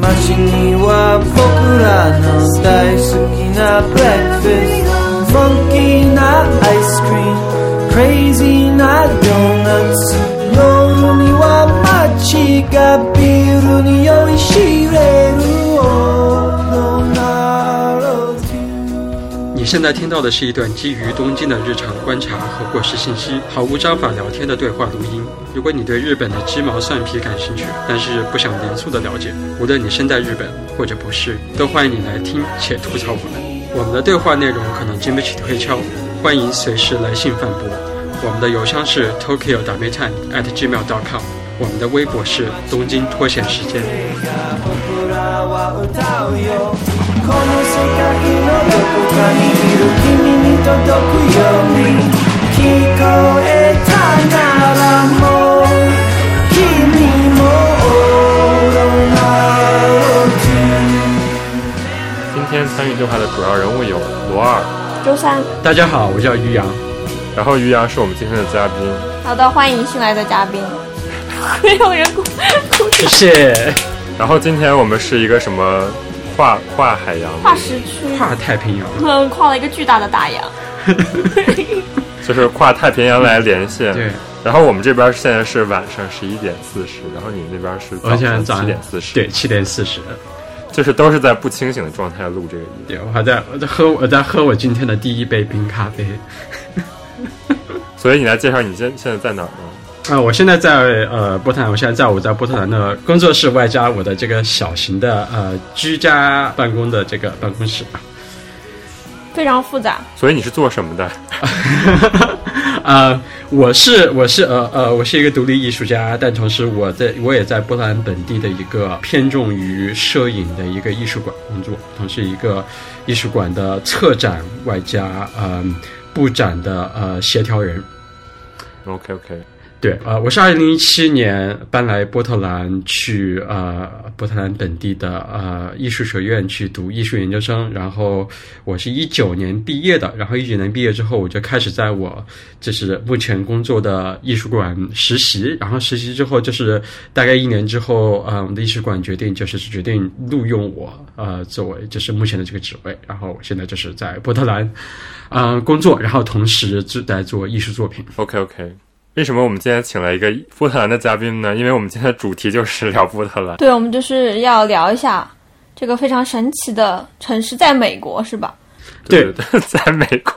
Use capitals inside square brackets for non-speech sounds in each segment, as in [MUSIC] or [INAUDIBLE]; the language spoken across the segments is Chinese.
街には僕らの大好きなブレックファストファンキーなアイスクリームクレイジーなドーナツ夜には街がビールに酔いしれる 现在听到的是一段基于东京的日常观察和过时信息，毫无章法聊天的对话录音。如果你对日本的鸡毛蒜皮感兴趣，但是不想严肃的了解，无论你身在日本或者不是，都欢迎你来听且吐槽我们。我们的对话内容可能经不起推敲，欢迎随时来信反驳。我们的邮箱是 tokyo 打妹 time at gmail.com，我们的微博是东京脱险时间。僕らは歌うよこの世界のどこかにいる君に届くように聞こえたならもう君もオーロナロ今天参与对话的主要人物有罗二，周三，大家好，我叫于洋。然后于洋是我们今天的嘉宾。好的，欢迎新来的嘉宾。[LAUGHS] 没有人鼓鼓谢谢。然后今天我们是一个什么 跨跨海洋，跨时区，跨太平洋，嗯，跨了一个巨大的大洋。[LAUGHS] 就是跨太平洋来连线。对，然后我们这边现在是晚上十一点四十，然后你们那边是我现在早上七点四十，对，，七点四十。就是都是在不清醒的状态录这个音。对，我还在我在喝我在喝我今天的第一杯冰咖啡。[LAUGHS] 所以你来介绍你现现在在哪儿呢？啊、我现在在呃波特兰，我现在在我在波特兰的工作室，外加我的这个小型的呃居家办公的这个办公室。非常复杂，所以你是做什么的？[LAUGHS] 呃，我是我是呃呃，我是一个独立艺术家，但同时我在我也在波特兰本地的一个偏重于摄影的一个艺术馆工作，同时一个艺术馆的策展外加呃布展的呃协调人。OK OK，对，呃，我是二零一七年搬来波特兰去呃波特兰本地的呃艺术学院去读艺术研究生，然后我是一九年毕业的，然后一九年毕业之后我就开始在我就是目前工作的艺术馆实习，然后实习之后就是大概一年之后，呃，我们的艺术馆决定就是决定录用我，呃，作为就是目前的这个职位，然后我现在就是在波特兰，呃工作，然后同时就在做艺术作品。OK OK，为什么我们今天请了一个波特兰的嘉宾呢？因为我们今天的主题就是聊波特兰。对，我们就是要聊一下这个非常神奇的城市，在美国是吧？对对对，在美国。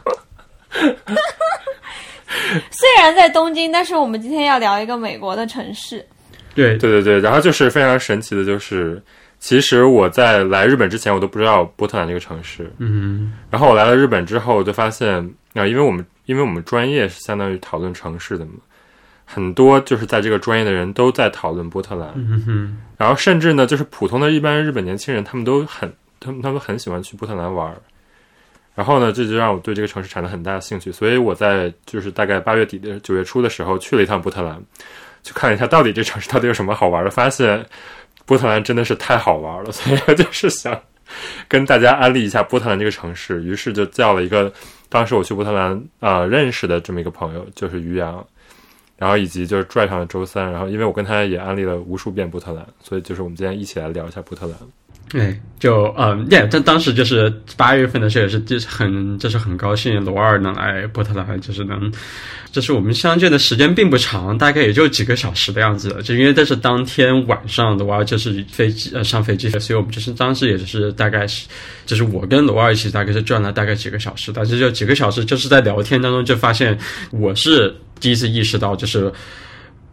虽然在东京，但是我们今天要聊一个美国的城市。对对对对，然后就是非常神奇的，就是其实我在来日本之前，我都不知道波特兰这个城市。嗯。然后我来了日本之后，就发现啊，因为我们因为我们专业是相当于讨论城市的嘛，很多就是在这个专业的人都在讨论波特兰。嗯哼，然后甚至呢，就是普通的一般日本年轻人，他们都很他们他们很喜欢去波特兰玩儿。然后呢，这就让我对这个城市产生很大的兴趣，所以我在就是大概八月底的九月初的时候去了一趟波特兰，去看一下到底这城市到底有什么好玩的，发现波特兰真的是太好玩了，所以就是想跟大家安利一下波特兰这个城市，于是就叫了一个当时我去波特兰啊、认识的这么一个朋友，就是于洋，然后以及就是拽上了周三，然后因为我跟他也安利了无数遍波特兰，所以就是我们今天一起来聊一下波特兰。对，就嗯，对，但当时就是八月份的时候，也是就是很就是很高兴罗二能来波特兰，就是能，就是我们相见的时间并不长，大概也就几个小时的样子，就因为这是当天晚上的话，就是飞机呃上飞机，所以我们就是当时也就是大概是，就是我跟罗二一起大概是转了大概几个小时，但是就几个小时就是在聊天当中就发现我是第一次意识到就是。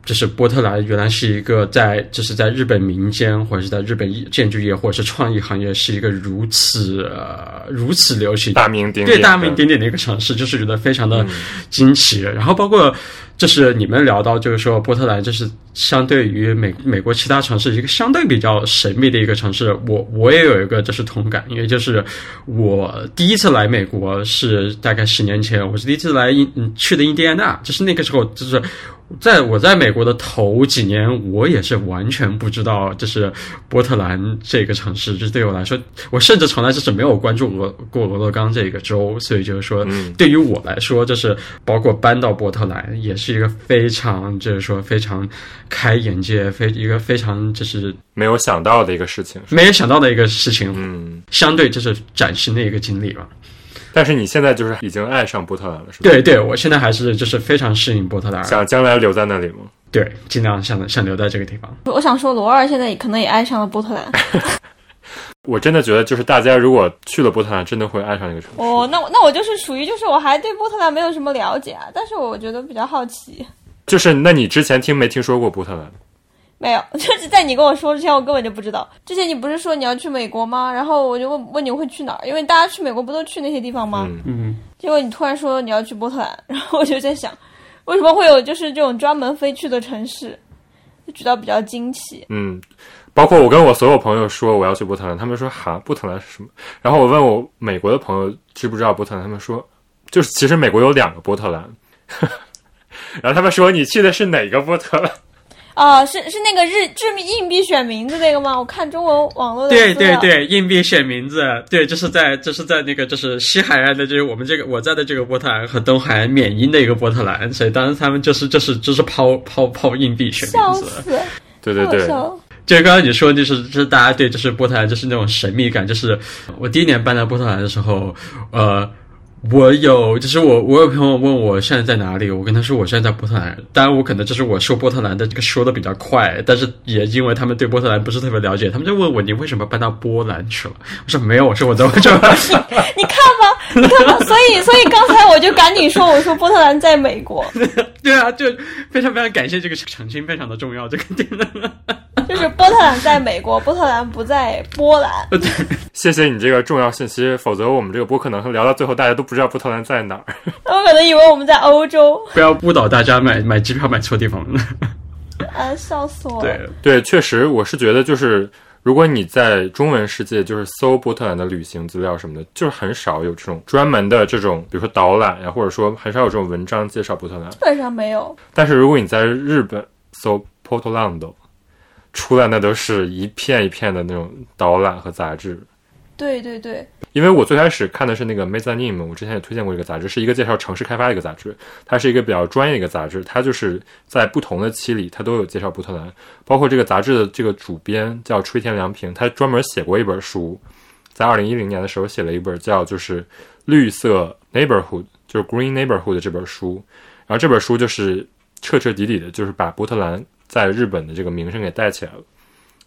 就是波特兰原来是一个在就是在日本民间或者是在日本建筑业或者是创意行业是一个如此、呃、如此流行大名鼎鼎对大名鼎鼎的一个城市，就是觉得非常的惊奇。然后包括就是你们聊到就是说波特兰，就是相对于美美国其他城市一个相对比较神秘的一个城市，我我也有一个就是同感，因为就是我第一次来美国是大概十年前，我是第一次来印嗯去的印第安纳，就是那个时候就是。在我在美国的头几年，我也是完全不知道，就是波特兰这个城市，就是对我来说，我甚至从来就是没有关注俄过俄勒冈这个州，所以就是说，嗯对于我来说，就是包括搬到波特兰，也是一个非常就是说非常开眼界，非一个非常就是没有想到的一个事情。没有想到的一个事情，嗯，相对就是崭新的一个经历吧。但是你现在就是已经爱上波特兰了，是吧？对对，我现在还是就是非常适应波特兰，想将来留在那里吗？对，尽量想想留在这个地方。我想说，罗二现在可能也爱上了波特兰。[LAUGHS] 我真的觉得，就是大家如果去了波特兰，真的会爱上这个城市。哦，那我那我就是属于就是我还对波特兰没有什么了解啊，但是我觉得比较好奇。就是，那你之前听没听说过波特兰？没有，就是在你跟我说之前，我根本就不知道。之前你不是说你要去美国吗？然后我就问问你会去哪儿，因为大家去美国不都去那些地方吗？嗯，嗯，结果你突然说你要去波特兰，然后我就在想，为什么会有就是这种专门飞去的城市，就觉得比较惊奇。嗯，包括我跟我所有朋友说我要去波特兰，他们说哈，波特兰是什么？然后我问我美国的朋友知不知道波特兰，他们说就是其实美国有两个波特兰。[LAUGHS] 然后他们说你去的是哪个波特兰？啊，是是那个日致命硬币选名字那个吗？我看中文网络的对对对，硬币选名字，对，就是在就是在那个就是西海岸的，就是我们这个我在的这个波特兰和东海岸缅因的一个波特兰，所以当时他们就是就是就是抛抛抛硬币选笑名字。死，[LAUGHS] 对对对，就刚刚你说，就是就是大家对就是波特兰就是那种神秘感，就是我第一年搬到波特兰的时候，呃。我有，就是我，我有朋友问我现在在哪里，我跟他说我现在在波特兰。当然，我可能就是我说波特兰的这个说的比较快，但是也因为他们对波特兰不是特别了解，他们就问我你为什么搬到波兰去了？我说没有，我说我在我这。你看吧，你看吧，所以所以刚才我就赶紧说，我说波特兰在美国，[LAUGHS] 对啊，就非常非常感谢这个澄清，非常的重要。这个点，就是波特兰在美国，波特兰不在波兰。[LAUGHS] 谢谢你这个重要信息，否则我们这个播客能聊到最后，大家都不知道波特兰在哪儿。[LAUGHS] 他们可能以为我们在欧洲，不要误导大家买买机票买错地方了。[LAUGHS] 啊，笑死我了。对，对，确实，我是觉得就是，如果你在中文世界就是搜波特兰的旅行资料什么的，就是很少有这种专门的这种，比如说导览呀，或者说很少有这种文章介绍波特兰。基本上没有。但是如果你在日本搜 Portland，出来那都是一片一片的那种导览和杂志。对对对，因为我最开始看的是那个 Mezzanine，我之前也推荐过这个杂志，是一个介绍城市开发的一个杂志，它是一个比较专业的一个杂志，它就是在不同的期里，它都有介绍波特兰，包括这个杂志的这个主编叫吹田良平，他专门写过一本书，在二零一零年的时候写了一本叫就是绿色 neighborhood，就是 Green Neighborhood 这本书，然后这本书就是彻彻底底的，就是把波特兰在日本的这个名声给带起来了，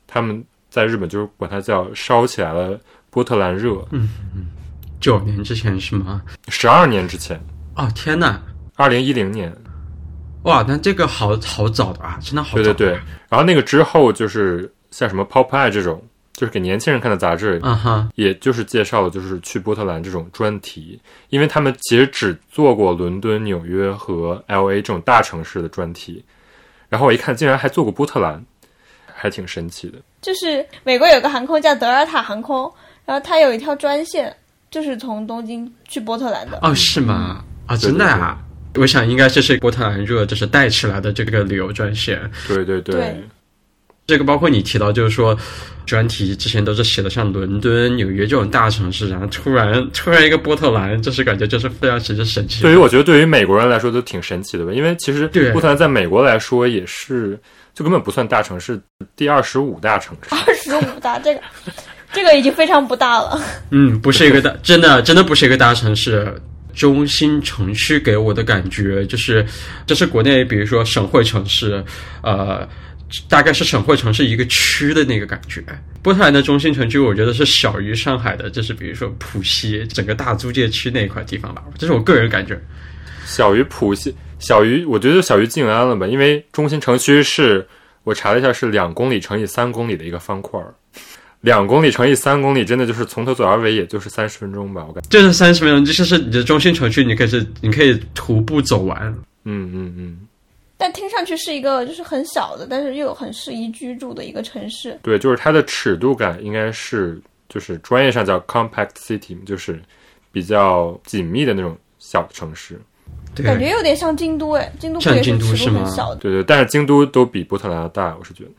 他们在日本就是管它叫烧起来了波特兰热，嗯嗯九年之前是吗？十二年之前，哦天呐，二零一零年，哇，那这个好好早的啊，真的好早。对对对。然后那个之后就是像什么 Pop Eye 这种，就是给年轻人看的杂志，啊哈，也就是介绍了就是去波特兰这种专题，因为他们其实只做过伦敦、纽约和 L A 这种大城市的专题，然后我一看竟然还做过波特兰，还挺神奇的。就是美国有个航空叫德尔塔航空，然后它有一条专线，就是从东京去波特兰的。哦是吗？啊，对真的啊。我想应该这是波特兰热，就是带起来的这个旅游专线。对对对，对这个包括你提到，就是说专题之前都是写的像伦敦、纽约这种大城市，然后突然突然一个波特兰，就是感觉就是非常其实神奇。对于我觉得对于美国人来说都挺神奇的吧，因为其实对波特兰在美国来说也是就根本不算大城市，第二十五大城市。二十五大，这个这个已经非常不大了。嗯，不是一个大，真的真的不是一个大城市。中心城区给我的感觉就是，这是国内比如说省会城市，呃，大概是省会城市一个区的那个感觉。波特兰的中心城区，我觉得是小于上海的，就是比如说浦西整个大租界区那一块地方吧，这是我个人感觉。小于浦西，小于我觉得小于静安了吧，因为中心城区是我查了一下是两公里乘以三公里的一个方块儿，两公里乘以三公里，真的就是从头走到尾，也就是三十分钟吧，我感觉。就是三十分钟，这就是你的中心城区，你可以是你可以徒步走完。嗯嗯嗯，但听上去是一个就是很小的，但是又很适宜居住的一个城市。对，就是它的尺度感应该是就是专业上叫 compact city，就是比较紧密的那种小城市。对，感觉有点像京都哎，京都不也像京都尺是很小的？对对，但是京都都比波特兰要大，我是觉得。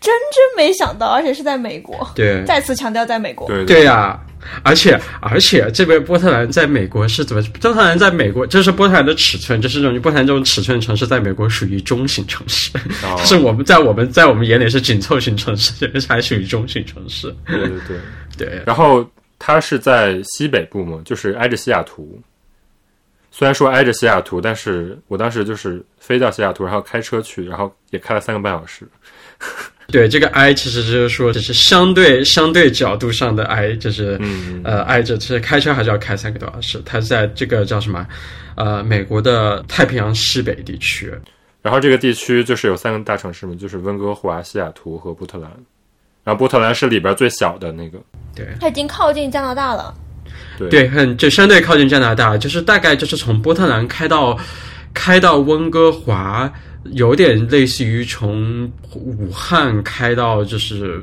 真真没想到，而且是在美国。对再次强调，在美国。对对呀、而且而且这边波特兰在美国是怎么？波特兰在美国，这是波特兰的尺寸，就是这种波特兰这种尺寸城市，在美国属于中型城市，哦是我们在我们在我们眼里是紧凑型城市，这边还属于中型城市。对对对。对，然后它是在西北部嘛，就是挨着西雅图。虽然说挨着西雅图，但是我当时就是飞到西雅图，然后开车去，然后也开了三个半小时。对，这个 I 其实就是说，只是相对相对角度上的 I，就是、嗯呃挨着，其实开车还是要开三个多小时。它在这个叫什么？呃，美国的太平洋西北地区。然后这个地区就是有三个大城市嘛，就是温哥华、西雅图和波特兰。然后波特兰是里边最小的那个，对它已经靠近加拿大了。对对，很就相对靠近加拿大，就是大概就是从波特兰开到开到温哥华，有点类似于从武汉开到就是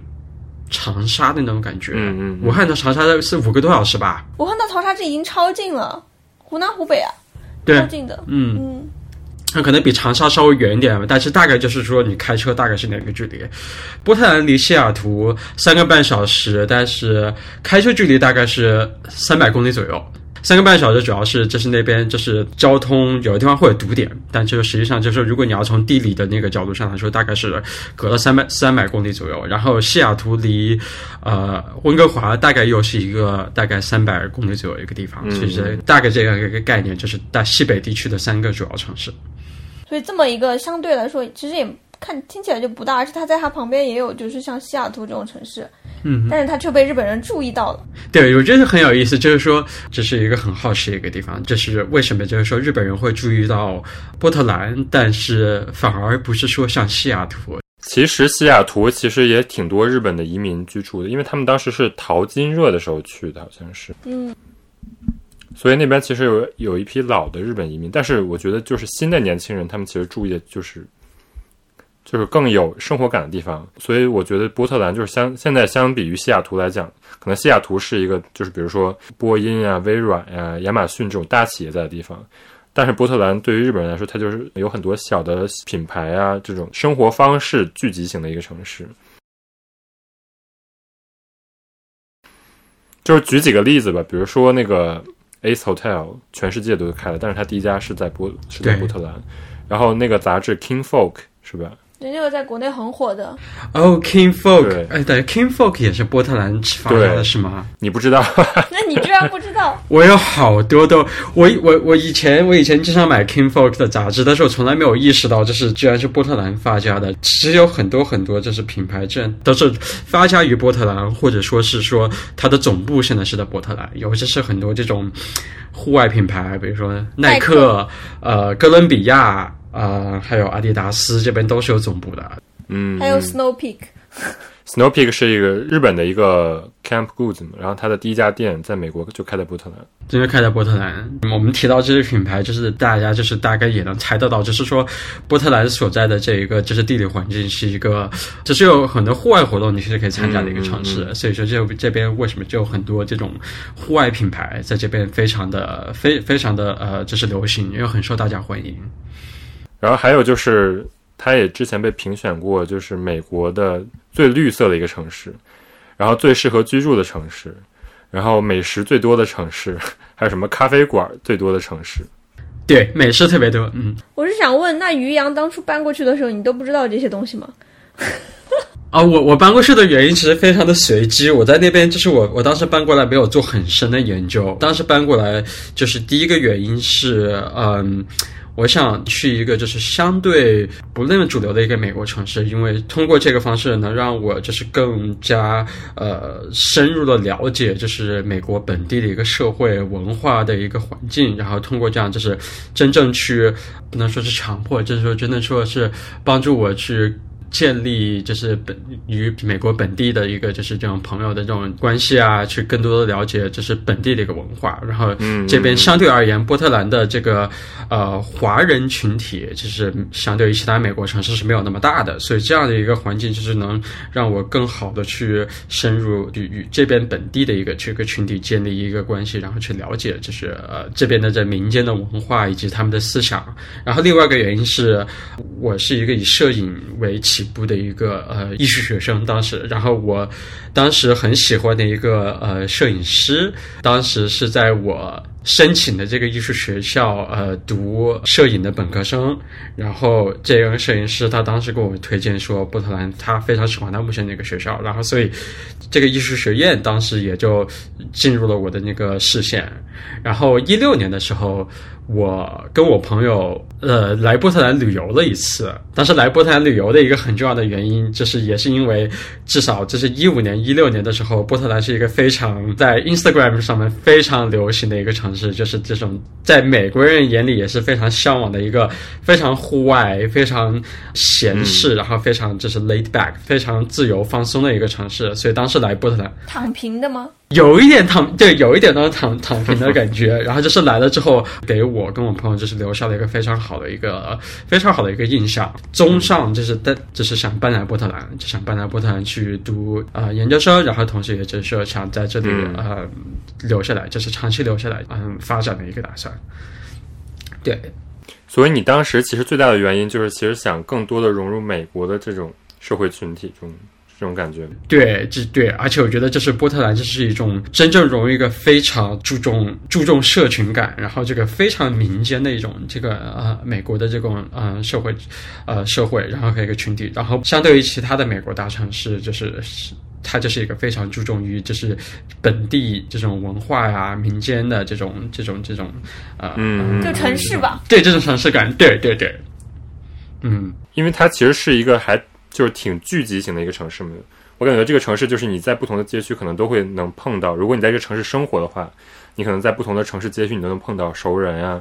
长沙的那种感觉。嗯嗯嗯武汉到长沙是五个多小时吧？武汉到长沙这已经超近了，湖南湖北啊，对超，近的。嗯，嗯，它可能比长沙稍微远一点，但是大概就是说你开车大概是哪个距离？波特兰离西雅图三个半小时，但是开车距离大概是三百公里左右。三个半小时主要是就是那边就是交通有的地方会有堵点，但就是实际上就是如果你要从地理的那个角度上来说，大概是隔了三百三百公里左右。然后西雅图离呃温哥华大概又是一个大概三百公里左右一个地方，嗯其实大概这样一个概念就是大西北地区的三个主要城市。所以这么一个相对来说，其实也看听起来就不大，而且它在它旁边也有就是像西雅图这种城市，嗯，但是它却被日本人注意到了。对，我觉得很有意思，就是说这是一个很好奇的一个地方，这是为什么？就是说日本人会注意到波特兰，但是反而不是说像西雅图。其实西雅图其实也挺多日本的移民居住的，因为他们当时是淘金热的时候去的，好像是。嗯，所以那边其实有有一批老的日本移民，但是我觉得就是新的年轻人，他们其实注意的就是就是更有生活感的地方。所以我觉得波特兰就是相现在相比于西雅图来讲，可能西雅图是一个就是比如说波音啊、微软呀、亚马逊这种大企业在的地方。但是波特兰对于日本人来说，它就是有很多小的品牌啊，这种生活方式聚集型的一个城市。就是举几个例子吧，比如说那个 Ace Hotel，全世界都开了，但是它第一家是在波是在波特兰。然后那个杂志 King Folk 是吧？对，那个在国内很火的。哦，King Folk，对哎，对，King Folk 也是波特兰发家的是吗？你不知道？[LAUGHS] 那你居然不知道？[LAUGHS] 我有好多都，我我我以前我以前经常买 King Folk 的杂志，但是我从来没有意识到这是居然是波特兰发家的。其实有很多很多就是品牌证都是发家于波特兰，或者说是说它的总部现在是在波特兰，尤其是很多这种户外品牌，比如说耐克、呃哥伦比亚。呃，还有阿迪达斯这边都是有总部的，嗯，还有 Snow Peak，Snow Peak 是一个日本的一个 Camp Goods，然后它的第一家店在美国就开在波特兰。真的开在波特兰。我们提到这些品牌，就是大家就是大概也能猜得到，就是说波特兰所在的这一个就是地理环境是一个，就是有很多户外活动你是可以参加的一个城市。嗯所以说这这边为什么就有很多这种户外品牌在这边非常的非非常的呃就是流行，因为很受大家欢迎。然后还有就是，它也之前被评选过，就是美国的最绿色的一个城市，然后最适合居住的城市，然后美食最多的城市，[LAUGHS] 还有什么咖啡馆最多的城市。对，美食特别多，嗯。我是想问，那于洋当初搬过去的时候，你都不知道这些东西吗？啊，我我搬过去的原因其实非常的随机。我在那边就是我我当时搬过来没有做很深的研究，当时搬过来就是第一个原因是，嗯，我想去一个就是相对不那么主流的一个美国城市，因为通过这个方式能让我就是更加呃深入的了解就是美国本地的一个社会文化的一个环境，然后通过这样就是真正去不能说是强迫，就是说真的说是帮助我去。建立就是本与美国本地的一个就是这种朋友的这种关系啊，去更多的了解就是本地的一个文化。然后嗯这边相对而言，波特兰的这个呃华人群体，就是相对于其他美国城市是没有那么大的，所以这样的一个环境就是能让我更好的去深入与与这边本地的一个这个群体建立一个关系，然后去了解就是呃这边的这民间的文化以及他们的思想。然后另外一个原因是，我是一个以摄影为起起步的一个呃艺术学生，当时，然后我当时很喜欢的一个呃摄影师，当时是在我申请的这个艺术学校呃读摄影的本科生，然后这个摄影师他当时给我推荐说波特兰他非常喜欢他目前那个学校，然后所以这个艺术学院当时也就进入了我的那个视线，然后一六年的时候。我跟我朋友呃来波特兰旅游了一次，但是来波特兰旅游的一个很重要的原因，就是也是因为至少这是一五年、一六年的时候，波特兰是一个非常在 Instagram 上面非常流行的一个城市，就是这种在美国人眼里也是非常向往的一个非常户外、非常闲适，然后非常就是 laid back、非常自由放松的一个城市。所以当时来波特兰，躺平的吗？有一点躺，对，有一点那种躺躺平的感觉。然后就是来了之后，给我跟我朋友就是留下了一个非常好的一个非常好的一个印象。综上就是但，就是想搬来波特兰，就想搬来波特兰去读呃研究生，然后同时也就是说想在这里、嗯呃留下来，就是长期留下来嗯发展的一个打算。对，所以你当时其实最大的原因就是，其实想更多的融入美国的这种社会群体中，这种感觉。对，这对，而且我觉得这是波特兰，这是一种真正融入一个非常注重注重社群感，然后这个非常民间的一种这个呃美国的这种呃社会呃社会，然后和一个群体，然后相对于其他的美国大城市，就是是它就是一个非常注重于就是本地这种文化呀、民间的这种这种这种呃嗯就城市吧。对这种城市感，对对对，嗯。因为它其实是一个还就是挺聚集型的一个城市嘛。我感觉这个城市就是你在不同的街区可能都会能碰到。如果你在这个城市生活的话，你可能在不同的城市街区你都能碰到熟人啊、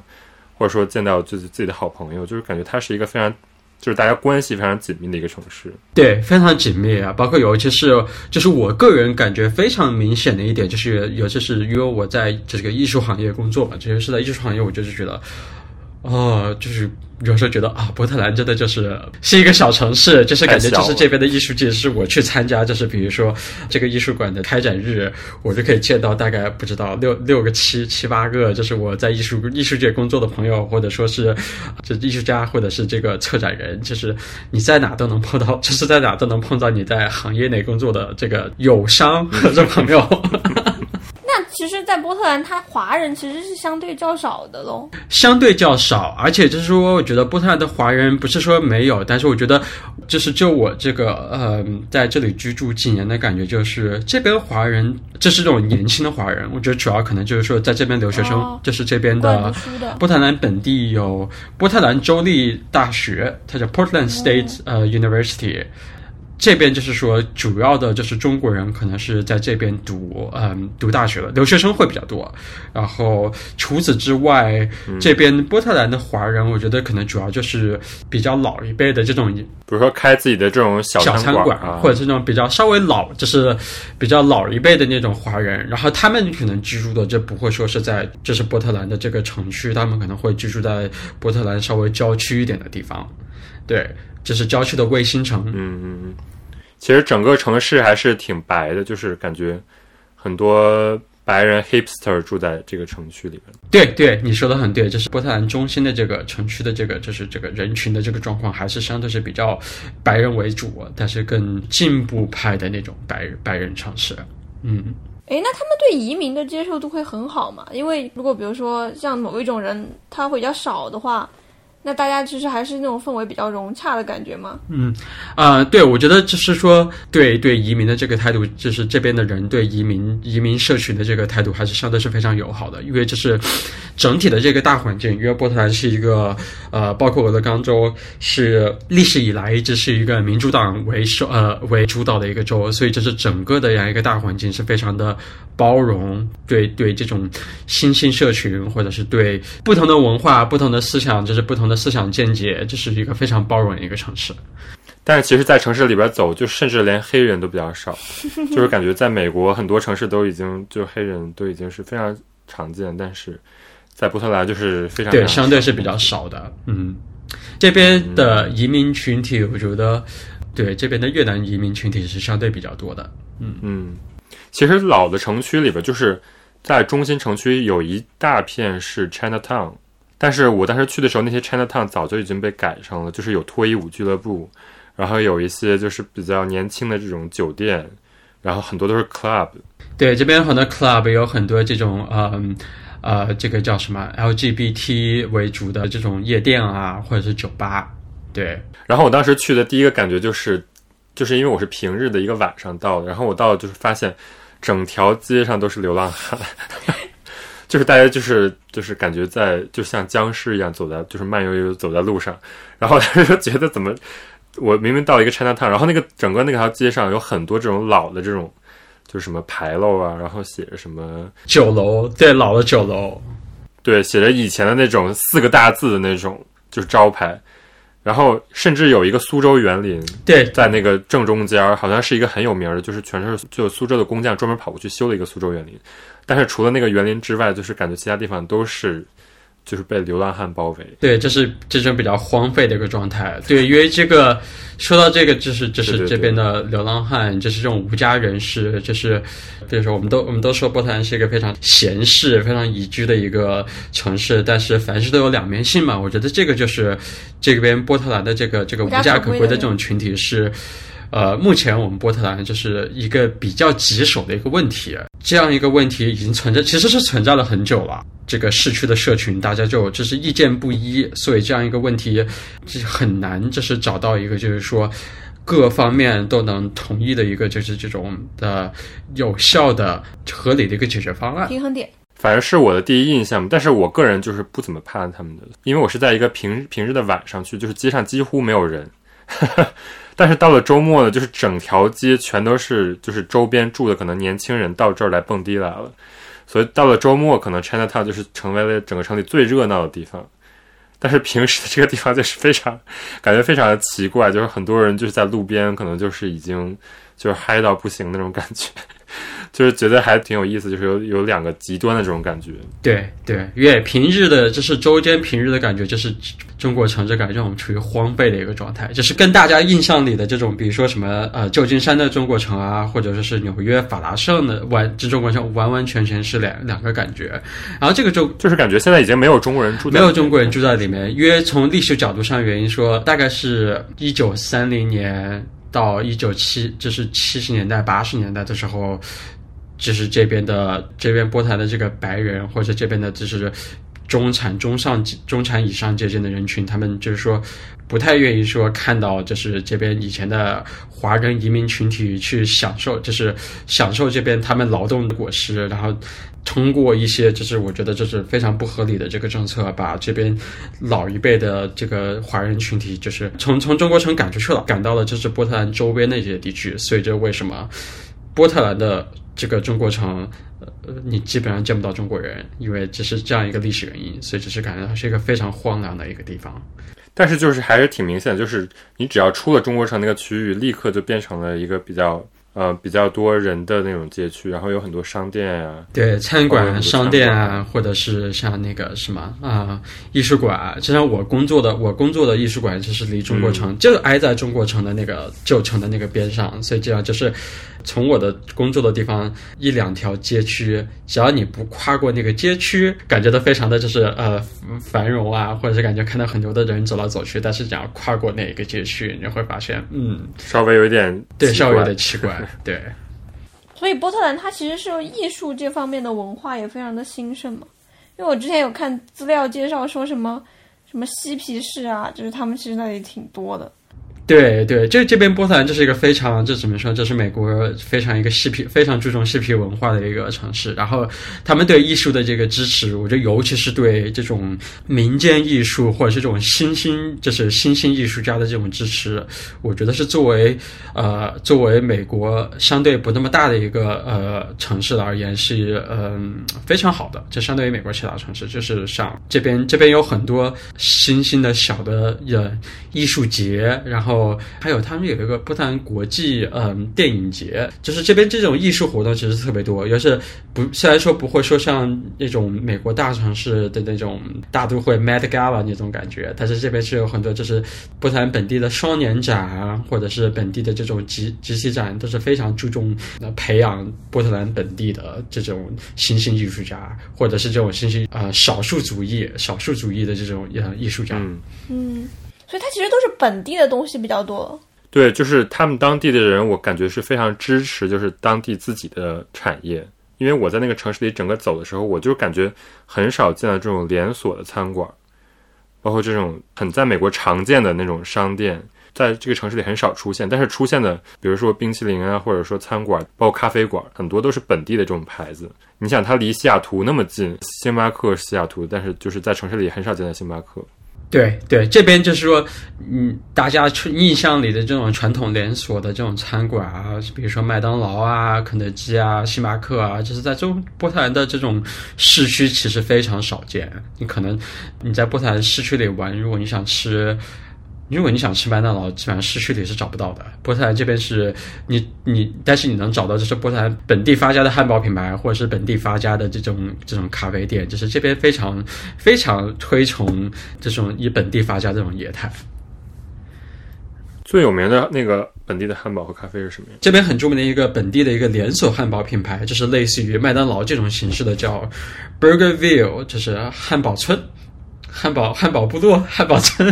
或者说见到自己自己的好朋友，就是感觉它是一个非常就是大家关系非常紧密的一个城市。对，非常紧密啊，包括尤其是就是我个人感觉非常明显的一点，就是尤其是因为我在这个艺术行业工作嘛，尤其是在艺术行业，我就是觉得，哦，就是有时候觉得啊，波特兰真的就是是一个小城市，就是感觉就是这边的艺术界是我去参加，就是比如说这个艺术馆的开展日，我就可以见到大概不知道六六个七七八个，就是我在艺术艺术界工作的朋友，或者说是这艺术家，或者是这个策展人，就是你在哪都能碰到，就是在哪都能碰到你在行业内工作的这个友商和这朋友。那其实，在波特兰，他华人其实是相对较少的喽。相对较少，而且就是说，我觉得波特兰的华人不是说没有，但是我觉得，就是就我这个呃，在这里居住几年的感觉，就是这边华人，这是这种年轻的华人，我觉得主要可能就是说，在这边留学生，哦就是这边的，波特兰本地有波特兰州立大学，它叫 Portland State 呃 University。这边就是说，主要的就是中国人可能是在这边读，嗯，读大学的留学生会比较多。然后除此之外，这边波特兰的华人，我觉得可能主要就是比较老一辈的这种比如说开自己的这种小小餐馆啊，或者是那种比较稍微老，就是比较老一辈的那种华人，然后他们可能居住的就不会说是在就是波特兰的这个城区，他们可能会居住在波特兰稍微郊区一点的地方，对，就是郊区的卫星城，嗯嗯嗯，其实整个城市还是挺白的，就是感觉很多白人 hipster 住在这个城区里边。对对，你说的很对，就是波特兰中心的这个城区的这个就是这个人群的这个状况，还是相对是比较白人为主，但是更进步派的那种白白人城市，嗯。诶，那他们对移民的接受度会很好吗？因为如果比如说像某一种人他会比较少的话，那大家其实还是那种氛围比较融洽的感觉吗？啊、对，我觉得就是说，对对移民的这个态度，就是这边的人对移民移民社群的这个态度，还是相对是非常友好的。因为这是整体的这个大环境，因为波特兰是一个呃，包括俄勒冈州是历史以来一直是一个民主党为首呃为主导的一个州，所以这是整个的这样一个大环境是非常的包容，对对这种新兴社群或者是对不同的文化、不同的思想，就是不同的的思想见解，这是一个非常包容的一个城市。但是其实，在城市里边走，就甚至连黑人都比较少，[LAUGHS] 就是感觉在美国很多城市都已经就黑人都已经是非常常见，但是在波特兰就是非常对，相对是比较少的。嗯，这边的移民群体，我觉得对这边的越南移民群体是相对比较多的。嗯嗯，其实老的城区里边，就是在中心城区有一大片是 Chinatown，但是我当时去的时候，那些 Chinatown 早就已经被改成了，就是有脱衣舞俱乐部，然后有一些就是比较年轻的这种酒店，然后很多都是 club。对，这边很多 club 有很多这种嗯呃，这个叫什么 LGBT 为主的这种夜店啊，或者是酒吧。对，然后我当时去的第一个感觉就是，就是因为我是平日的一个晚上到的，然后我到就是发现整条街上都是流浪汉，[LAUGHS] 就是大家就是就是感觉在就像僵尸一样走在就是慢悠悠走在路上，然后他就觉得怎么我明明到一个 Chinatown，然后那个整个那条街上有很多这种老的这种就是什么牌楼啊，然后写着什么酒楼，对，老的酒楼。对，写着以前的那种四个大字的那种就是招牌，然后甚至有一个苏州园林，对，在那个正中间儿，好像是一个很有名的，就是全是就苏州的工匠专门跑过去修了一个苏州园林。但是除了那个园林之外，就是感觉其他地方都是就是被流浪汉包围。对，这是这种比较荒废的一个状态。对，[LAUGHS] 因为这个说到这个，就是就是这边的流浪汉，就是这种无家人士，就是比如说我们都我们都说波特兰是一个非常闲适、非常宜居的一个城市，但是凡事都有两面性嘛。我觉得这个就是这边波特兰的这个这个无无家家可归的可归的这种群体是。呃，目前我们波特兰就是一个比较棘手的一个问题，这样一个问题已经存在，其实是存在了很久了。这个市区的社群，大家就就是意见不一，所以这样一个问题是很难，就是找到一个就是说各方面都能同意的一个就是这种的有效的、合理的一个解决方案。平衡点。反正是我的第一印象，但是我个人就是不怎么怕他们的，因为我是在一个平平日的晚上去，就是街上几乎没有人。但是到了周末呢，就是整条街全都是就是周边住的可能年轻人到这儿来蹦迪来了，所以到了周末，可能 Chinatown 就是成为了整个城里最热闹的地方。但是平时的这个地方就是非常感觉非常的奇怪，就是很多人就是在路边，可能就是已经就是嗨到不行那种感觉，[LAUGHS] 就是觉得还挺有意思，就是有有两个极端的这种感觉。对对，因为平日的，就是周间平日的感觉，就是中国城就感觉我们处于荒废的一个状态，就是跟大家印象里的这种，比如说什么呃旧金山的中国城啊，或者说是纽约法拉盛的完这中国城，完完全全是两两个感觉。然后这个就就是感觉现在已经没有中国人住没有中国人住在里面，因为从历史角度上原因说，大概是一九三零年到一九七，就是七十年代、八十年代的时候，就是这边的这边波坦的这个白人或者这边的就是中产、中上、中产以上阶层的人群，他们就是说不太愿意说看到就是这边以前的华人移民群体去享受，就是享受这边他们劳动的果实，然后通过一些就是我觉得这是非常不合理的这个政策，把这边老一辈的这个华人群体就是从从中国城赶出去了，赶到了就是波特兰周边的一些地区，所以这为什么波特兰的这个中国城，呃，你基本上见不到中国人，因为只是这样一个历史原因，所以只是感觉它是一个非常荒凉的一个地方。但是就是还是挺明显的，就是你只要出了中国城那个区域，立刻就变成了一个比较呃比较多人的那种街区，然后有很多商店啊、对，餐馆、商店啊，或者是像那个什么啊、艺术馆，就像我工作的我工作的艺术馆，就是离中国城、嗯就挨在中国城的那个旧城的那个边上，所以这样就是从我的工作的地方一两条街区，只要你不跨过那个街区，感觉到非常的就是呃繁荣啊，或者是感觉看到很多的人走来走去，但是只要跨过那一个街区，你会发现，嗯，稍微有一点对，稍微有点奇怪，对。所以波特兰它其实是有艺术这方面的文化也非常的兴盛嘛。因为我之前有看资料介绍说什么什么嬉皮士啊，就是他们其实那里挺多的。对对，这这边波特兰这是一个非常，这怎么说？这是美国非常一个嬉皮，非常注重嬉皮文化的一个城市。然后他们对艺术的这个支持，我觉得尤其是对这种民间艺术或者是这种新兴，就是新兴艺术家的这种支持，我觉得是作为呃作为美国相对不那么大的一个呃城市而言是嗯、非常好的。就相对于美国其他城市，就是像这边这边有很多新兴的小的呃艺术节，然后后还有他们有一个波特兰国际嗯电影节，就是这边这种艺术活动其实特别多，要是不虽然说不会说像那种美国大城市的那种大都会 Met Gala 那种感觉，但是这边是有很多就是波特兰本地的双年展啊，或者是本地的这种集集体展，都是非常注重培养波特兰本地的这种新兴艺术家，或者是这种新兴呃少数族裔少数族裔的这种呃艺术家。嗯，所以它其实都是本地的东西比较多。对，就是他们当地的人，我感觉是非常支持，就是当地自己的产业。因为我在那个城市里整个走的时候，我就感觉很少见到这种连锁的餐馆，包括这种很在美国常见的那种商店，在这个城市里很少出现。但是出现的，比如说冰淇淋啊，或者说餐馆，包括咖啡馆，很多都是本地的这种牌子。你想，它离西雅图那么近，星巴克西雅图，但是就是在城市里很少见到星巴克。对对，这边就是说，嗯，大家印象里的这种传统连锁的这种餐馆啊，比如说麦当劳啊、肯德基啊、星巴克啊，就是在中波特兰的这种市区其实非常少见。你可能你在波特兰市区里玩，如果你想吃。如果你想吃麦当劳，基本上市区里是找不到的。波特兰这边是你你，但是你能找到就是波特兰本地发家的汉堡品牌，或者是本地发家的这种这种咖啡店，就是这边非常非常推崇这种以本地发家这种业态。最有名的那个本地的汉堡和咖啡是什么呀？这边很著名的一个本地的一个连锁汉堡品牌，就是类似于麦当劳这种形式的，叫 Burgerville，就是汉堡村。汉堡 [LAUGHS] 汉堡部落 [LAUGHS] 汉堡城，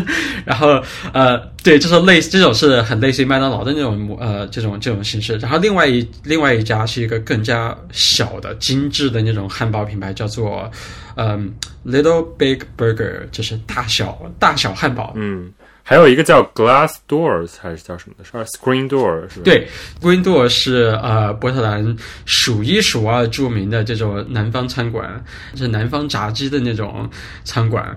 然后呃，对，就是类似这种是很类似于麦当劳的那种模呃这种这种形式。然后另外一另外一家是一个更加小的精致的那种汉堡品牌，叫做嗯 Little Big Burger，就是大小大小汉堡。嗯，还有一个叫 Glass Doors 还是叫什么的？是 Screen Door 是吧？对，Green Door 是呃波特兰数一数二著名的这种南方餐馆，是南方炸鸡的那种餐馆。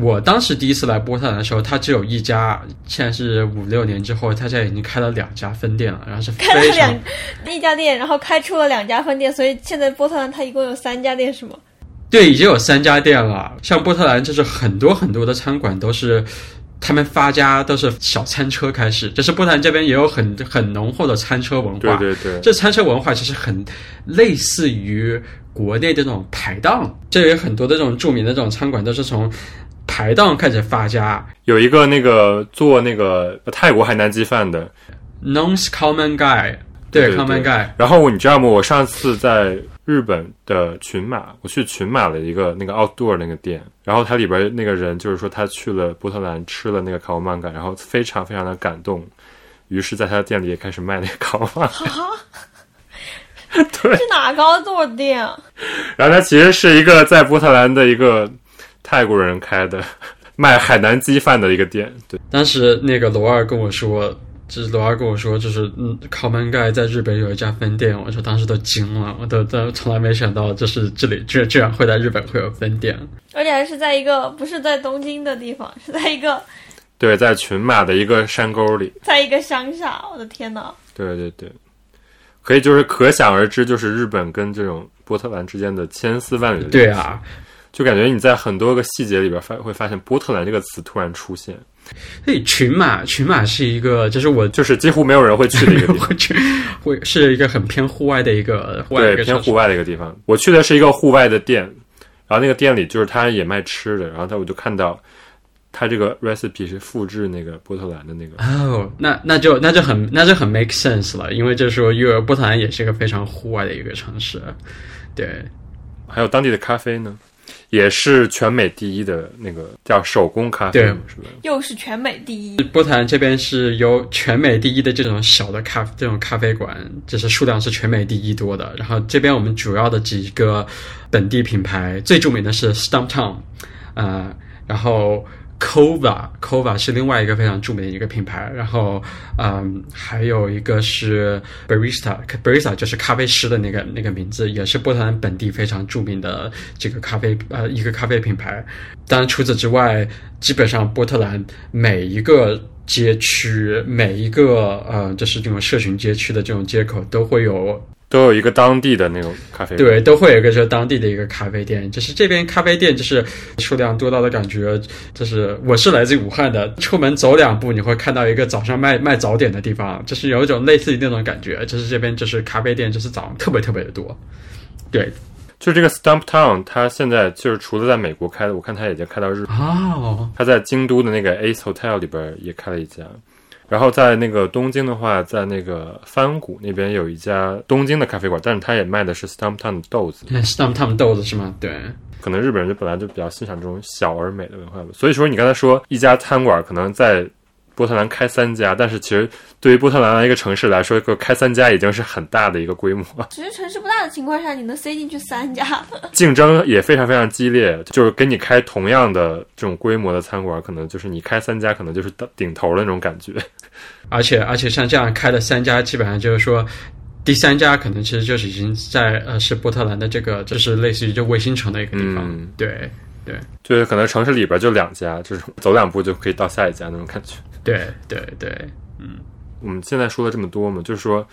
我当时第一次来波特兰的时候，它只有一家，现在是五六年之后，它现在已经开了两家分店了，然后是开了两一家店，然后开出了两家分店，所以现在波特兰它一共有三家店，是吗？对，已经有三家店了。像波特兰，就是很多很多的餐馆都是他们发家都是小餐车开始，就是波特兰这边也有很很浓厚的餐车文化。对对对，这餐车文化其实很类似于国内的那种排档，这有很多的这种著名的这种餐馆都是从排档开始发家。有一个那个做那个泰国海南鸡饭的，Non Common Guy，对对 Common Guy，然后你知道吗？我上次在日本的群马，我去群马的一个那个 outdoor 那个店，然后它里边那个人就是说他去了波特兰吃了那个烤曼嘎，然后非常非常的感动，于是在他的店里也开始卖那个烤曼嘎。[LAUGHS] 对，是哪个做的店啊？然后他其实是一个在波特兰的一个泰国人开的卖海南鸡饭的一个店。对，当时那个罗二跟我说，就是罗二跟我说，就是嗯，Common Guy 在日本有一家分店，我说当时都惊了，我都都从来没想到，就是这里居居然会在日本会有分店。而且还是在一个不是在东京的地方，是 [LAUGHS] 在一个对，在群马的一个山沟里。在一个乡下。我的天呐！对对对，可以就是可想而知，就是日本跟这种波特兰之间的千丝万缕的。对啊，就感觉你在很多个细节里边发会发现波特兰这个词突然出现，所以群马群马是一个，就是我就是几乎没有人会去的一个地方。[LAUGHS] 会是一个很偏户外的一个户外偏户外的一个地方。我去的是一个户外的店，然后那个店里就是他也卖吃的，然后他我就看到他这个 recipe 是复制那个波特兰的那个。哦，那那就那就很那就很 make sense 了，因为就是说，因为波特兰也是一个非常户外的一个城市，对，还有当地的咖啡呢，也是全美第一的那个叫手工咖啡，对是吧？又是全美第一，波特兰这边是由全美第一的这种小的咖这种咖啡馆，就是数量是全美第一多的。然后这边我们主要的几个本地品牌，最著名的是 Stumptown，呃，然后 Kova Kova 是另外一个非常著名的一个品牌，然后嗯，还有一个是 Barista Barista 就是咖啡师的那个那个名字，也是波特兰本地非常著名的这个咖啡呃一个咖啡品牌。当然除此之外，基本上波特兰每一个街区，每一个呃就是这种社群街区的这种街口都会有都有一个当地的那种咖啡店。对，都会有一个就是当地的一个咖啡店，就是这边咖啡店就是数量多到的感觉，就是我是来自武汉的，出门走两步你会看到一个早上卖卖早点的地方，就是有一种类似于那种感觉，就是这边就是咖啡店就是早上特别特别的多，对，就这个 Stump Town，它现在就是除了在美国开的，我看它已经开到日本。哦，它在京都的那个 Ace Hotel 里边也开了一家，然后在那个东京的话，在那个番谷那边有一家东京的咖啡馆，但是它也卖的是 Stump Town 的豆子。[LAUGHS] Stumptown 豆子是吗？对，可能日本人就本来就比较欣赏这种小而美的文化吧。所以说，你刚才说一家餐馆可能在波特兰开三家，但是其实对于波特兰一个城市来说，一个开三家已经是很大的一个规模，[LAUGHS] 其实城市不大的情况下，你能塞进去三家，[LAUGHS] 竞争也非常非常激烈。就是跟你开同样的这种规模的餐馆，可能就是你开三家，可能就是顶顶头的那种感觉。[LAUGHS] 而且而且像这样开的三家，基本上就是说。第三家可能其实就是已经在呃是波特兰的这个就是类似于就卫星城的一个地方，嗯对对就是可能城市里边就两家，就是走两步就可以到下一家那种感觉。对对对，嗯我们现在说了这么多嘛，就是说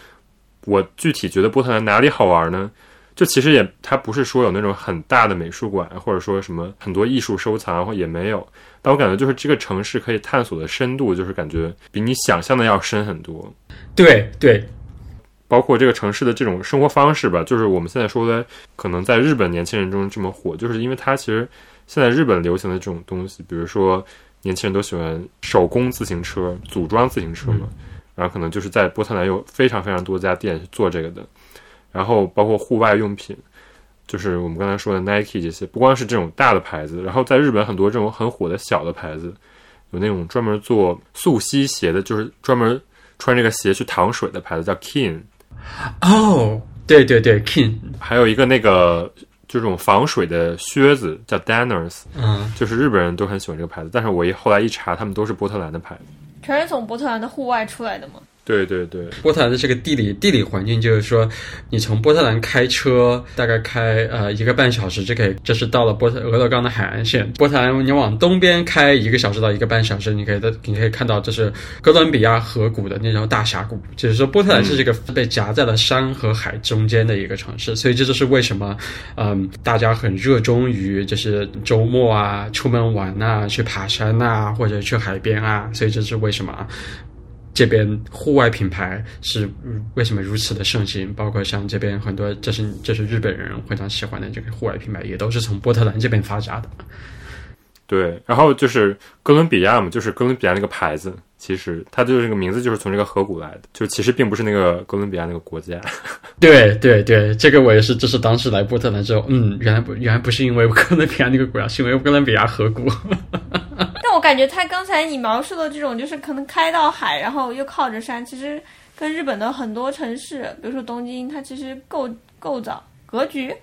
我具体觉得波特兰哪里好玩呢？就其实也，它不是说有那种很大的美术馆，或者说什么很多艺术收藏，或也没有。但我感觉就是这个城市可以探索的深度，就是感觉比你想象的要深很多。对对包括这个城市的这种生活方式吧，就是我们现在说的，可能在日本年轻人中这么火，就是因为它其实现在日本流行的这种东西，比如说年轻人都喜欢手工自行车、组装自行车嘛，然后可能就是在波特兰有非常非常多家店是做这个的，然后包括户外用品，就是我们刚才说的 Nike 这些，不光是这种大的牌子，然后在日本很多这种很火的小的牌子，有那种专门做溯溪鞋的，就是专门穿这个鞋去淌水的牌子叫 King。哦，对对对，King，还有一个那个就这种防水的靴子叫 Danners，嗯，就是日本人都很喜欢这个牌子，但是我一后来一查，他们都是波特兰的牌子。全是从波特兰的户外出来的嘛。对对对，波特兰的这个地理地理环境，就是说，你从波特兰开车大概开呃一个半小时就可以，就是到了波特俄勒冈的海岸线。波特兰你往东边开一个小时到一个半小时，你可以的你可以看到这是哥伦比亚河谷的那种大峡谷。就是说，波特兰是这个被夹在了山和海中间的一个城市，所以这就是为什么嗯大家很热衷于就是周末啊出门玩啊去爬山啊或者去海边啊，所以这是为什么。这边户外品牌是为什么如此的盛行？包括像这边很多，这是这是日本人非常喜欢的这个户外品牌，也都是从波特兰这边发家的。对，然后就是哥伦比亚嘛，就是哥伦比亚那个牌子，其实它就是这个名字就是从这个河谷来的，就其实并不是那个哥伦比亚那个国家。[LAUGHS] 对对对，这个我也是，就是当时来波特兰之后，嗯，原来不原来不是因为哥伦比亚那个国家，是因为哥伦比亚河谷。[LAUGHS] 但我感觉他刚才你描述的这种，就是可能开到海，然后又靠着山，其实跟日本的很多城市，比如说东京，它其实构构造格局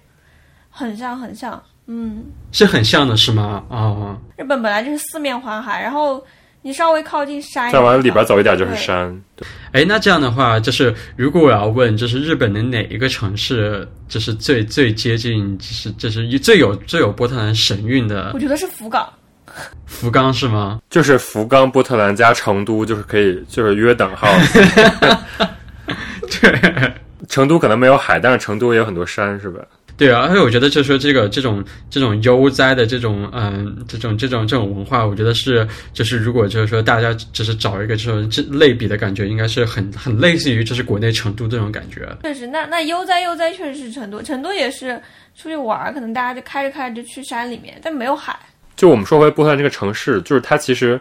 很像很像。嗯，是很像的，是吗？啊、日本本来就是四面环海，然后你稍微靠近山，再往里边走一点就是山。对哎，那这样的话，就是如果我要问，就是日本的哪一个城市，就是最最接近，就是就是最有最有波特兰神韵的我觉得是福冈。福冈是吗？就是福冈、波特兰加成都，就是可以就是约等号。[LAUGHS] 对。成都可能没有海，但是成都也有很多山，是吧？对啊，而且我觉得就是说这个这种这种悠哉的这种嗯这种这种这种文化，我觉得是就是如果就是说大家只是找一个这种这类比的感觉，应该是很很类似于就是国内成都这种感觉。确实，那那悠哉悠哉确实是成都，成都也是出去玩儿，可能大家就开着开着就去山里面，但没有海。就我们说回波特兰这个城市，就是它其实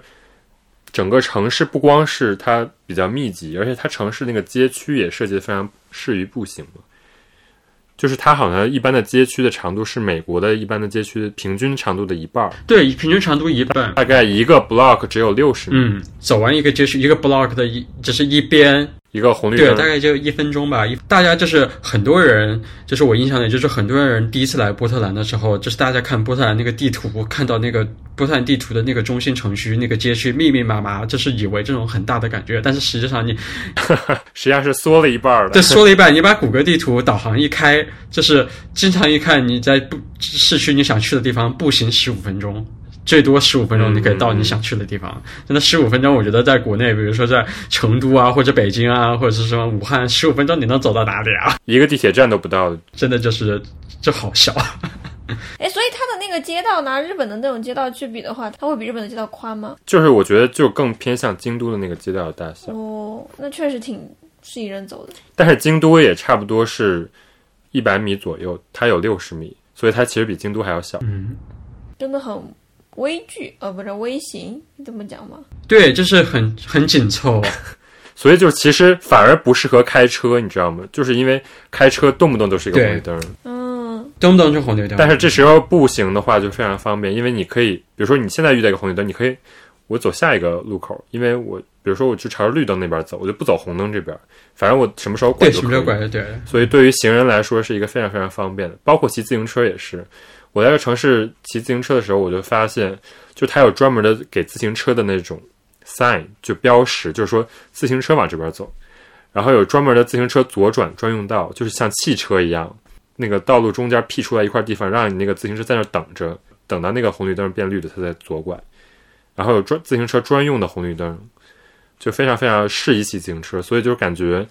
整个城市不光是它比较密集，而且它城市那个街区也设计的非常适于步行嘛。就是它好像一般的街区的长度是美国的一般的街区平均长度的一半儿，对，平均长度一半。大概一个 block 只有六十米，嗯，走完一个街区一个 block 的一就是一边一个红绿灯对，大概就一分钟吧。一大家就是很多人，就是我印象里，就是很多人第一次来波特兰的时候，就是大家看波特兰那个地图，看到那个波特兰地图的那个中心城区那个街区密密麻麻，就是以为这种很大的感觉，但是实际上你 [LAUGHS] 实际上是缩了一半儿的这。缩了一半，你把谷歌地图导航一开，就是经常一看你在不市区你想去的地方步行十五分钟，最多十五分钟嗯你可以到你想去的地方。真的十五分钟，我觉得在国内，比如说在成都啊，或者北京啊，或者是什么武汉，十五分钟你能走到哪里啊？一个地铁站都不到。真的就是就好笑。[LAUGHS] 哎，所以它的那个街道拿日本的那种街道去比的话，它会比日本的街道宽吗？就是我觉得就更偏向京都的那个街道的大小，哦，那确实挺适宜人走的。但是京都也差不多是一百米左右，它有六十米，所以它其实比京都还要小。嗯，真的很微距，呃，不是微型，你这么讲吗？对，就是很很紧凑。[LAUGHS] 所以就其实反而不适合开车，你知道吗？就是因为开车动不动都是一个红绿灯，嗯，动不动就红绿灯。但是这时候步行的话就非常方便，因为你可以，比如说你现在遇到一个红绿灯，你可以我走下一个路口，因为我比如说我去朝着绿灯那边走，我就不走红灯这边，反正我什么时候拐就。时候拐就对。所以对于行人来说是一个非常非常方便的，包括骑自行车也是。我在这城市骑自行车的时候，我就发现，就它有专门的给自行车的那种 sign，就标识，就是说自行车往这边走，然后有专门的自行车左转专用道，就是像汽车一样，那个道路中间辟出来一块地方，让你那个自行车在那儿等着，等到那个红绿灯变绿的，它再左拐。然后有专自行车专用的红绿灯，就非常非常适宜骑自行车，所以就是感觉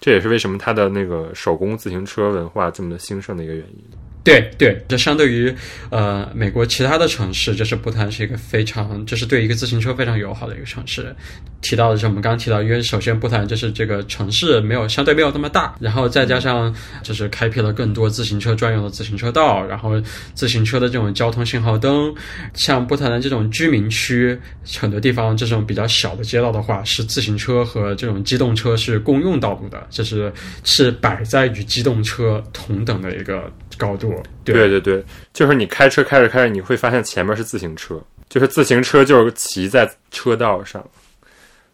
这也是为什么它的那个手工自行车文化这么的兴盛的一个原因。对对，这相对于呃美国其他的城市，就是不谈是一个非常就是对一个自行车非常友好的一个城市。提到的是我们刚刚提到，因为首先不谈就是这个城市没有相对没有那么大，然后再加上就是开辟了更多自行车专用的自行车道，然后自行车的这种交通信号灯，像波特兰这种居民区，很多地方这种比较小的街道的话，是自行车和这种机动车是共用道路的，这是是摆在与机动车同等的一个高度。对对对，就是你开车开着开着，你会发现前面是自行车，就是自行车就是骑在车道上，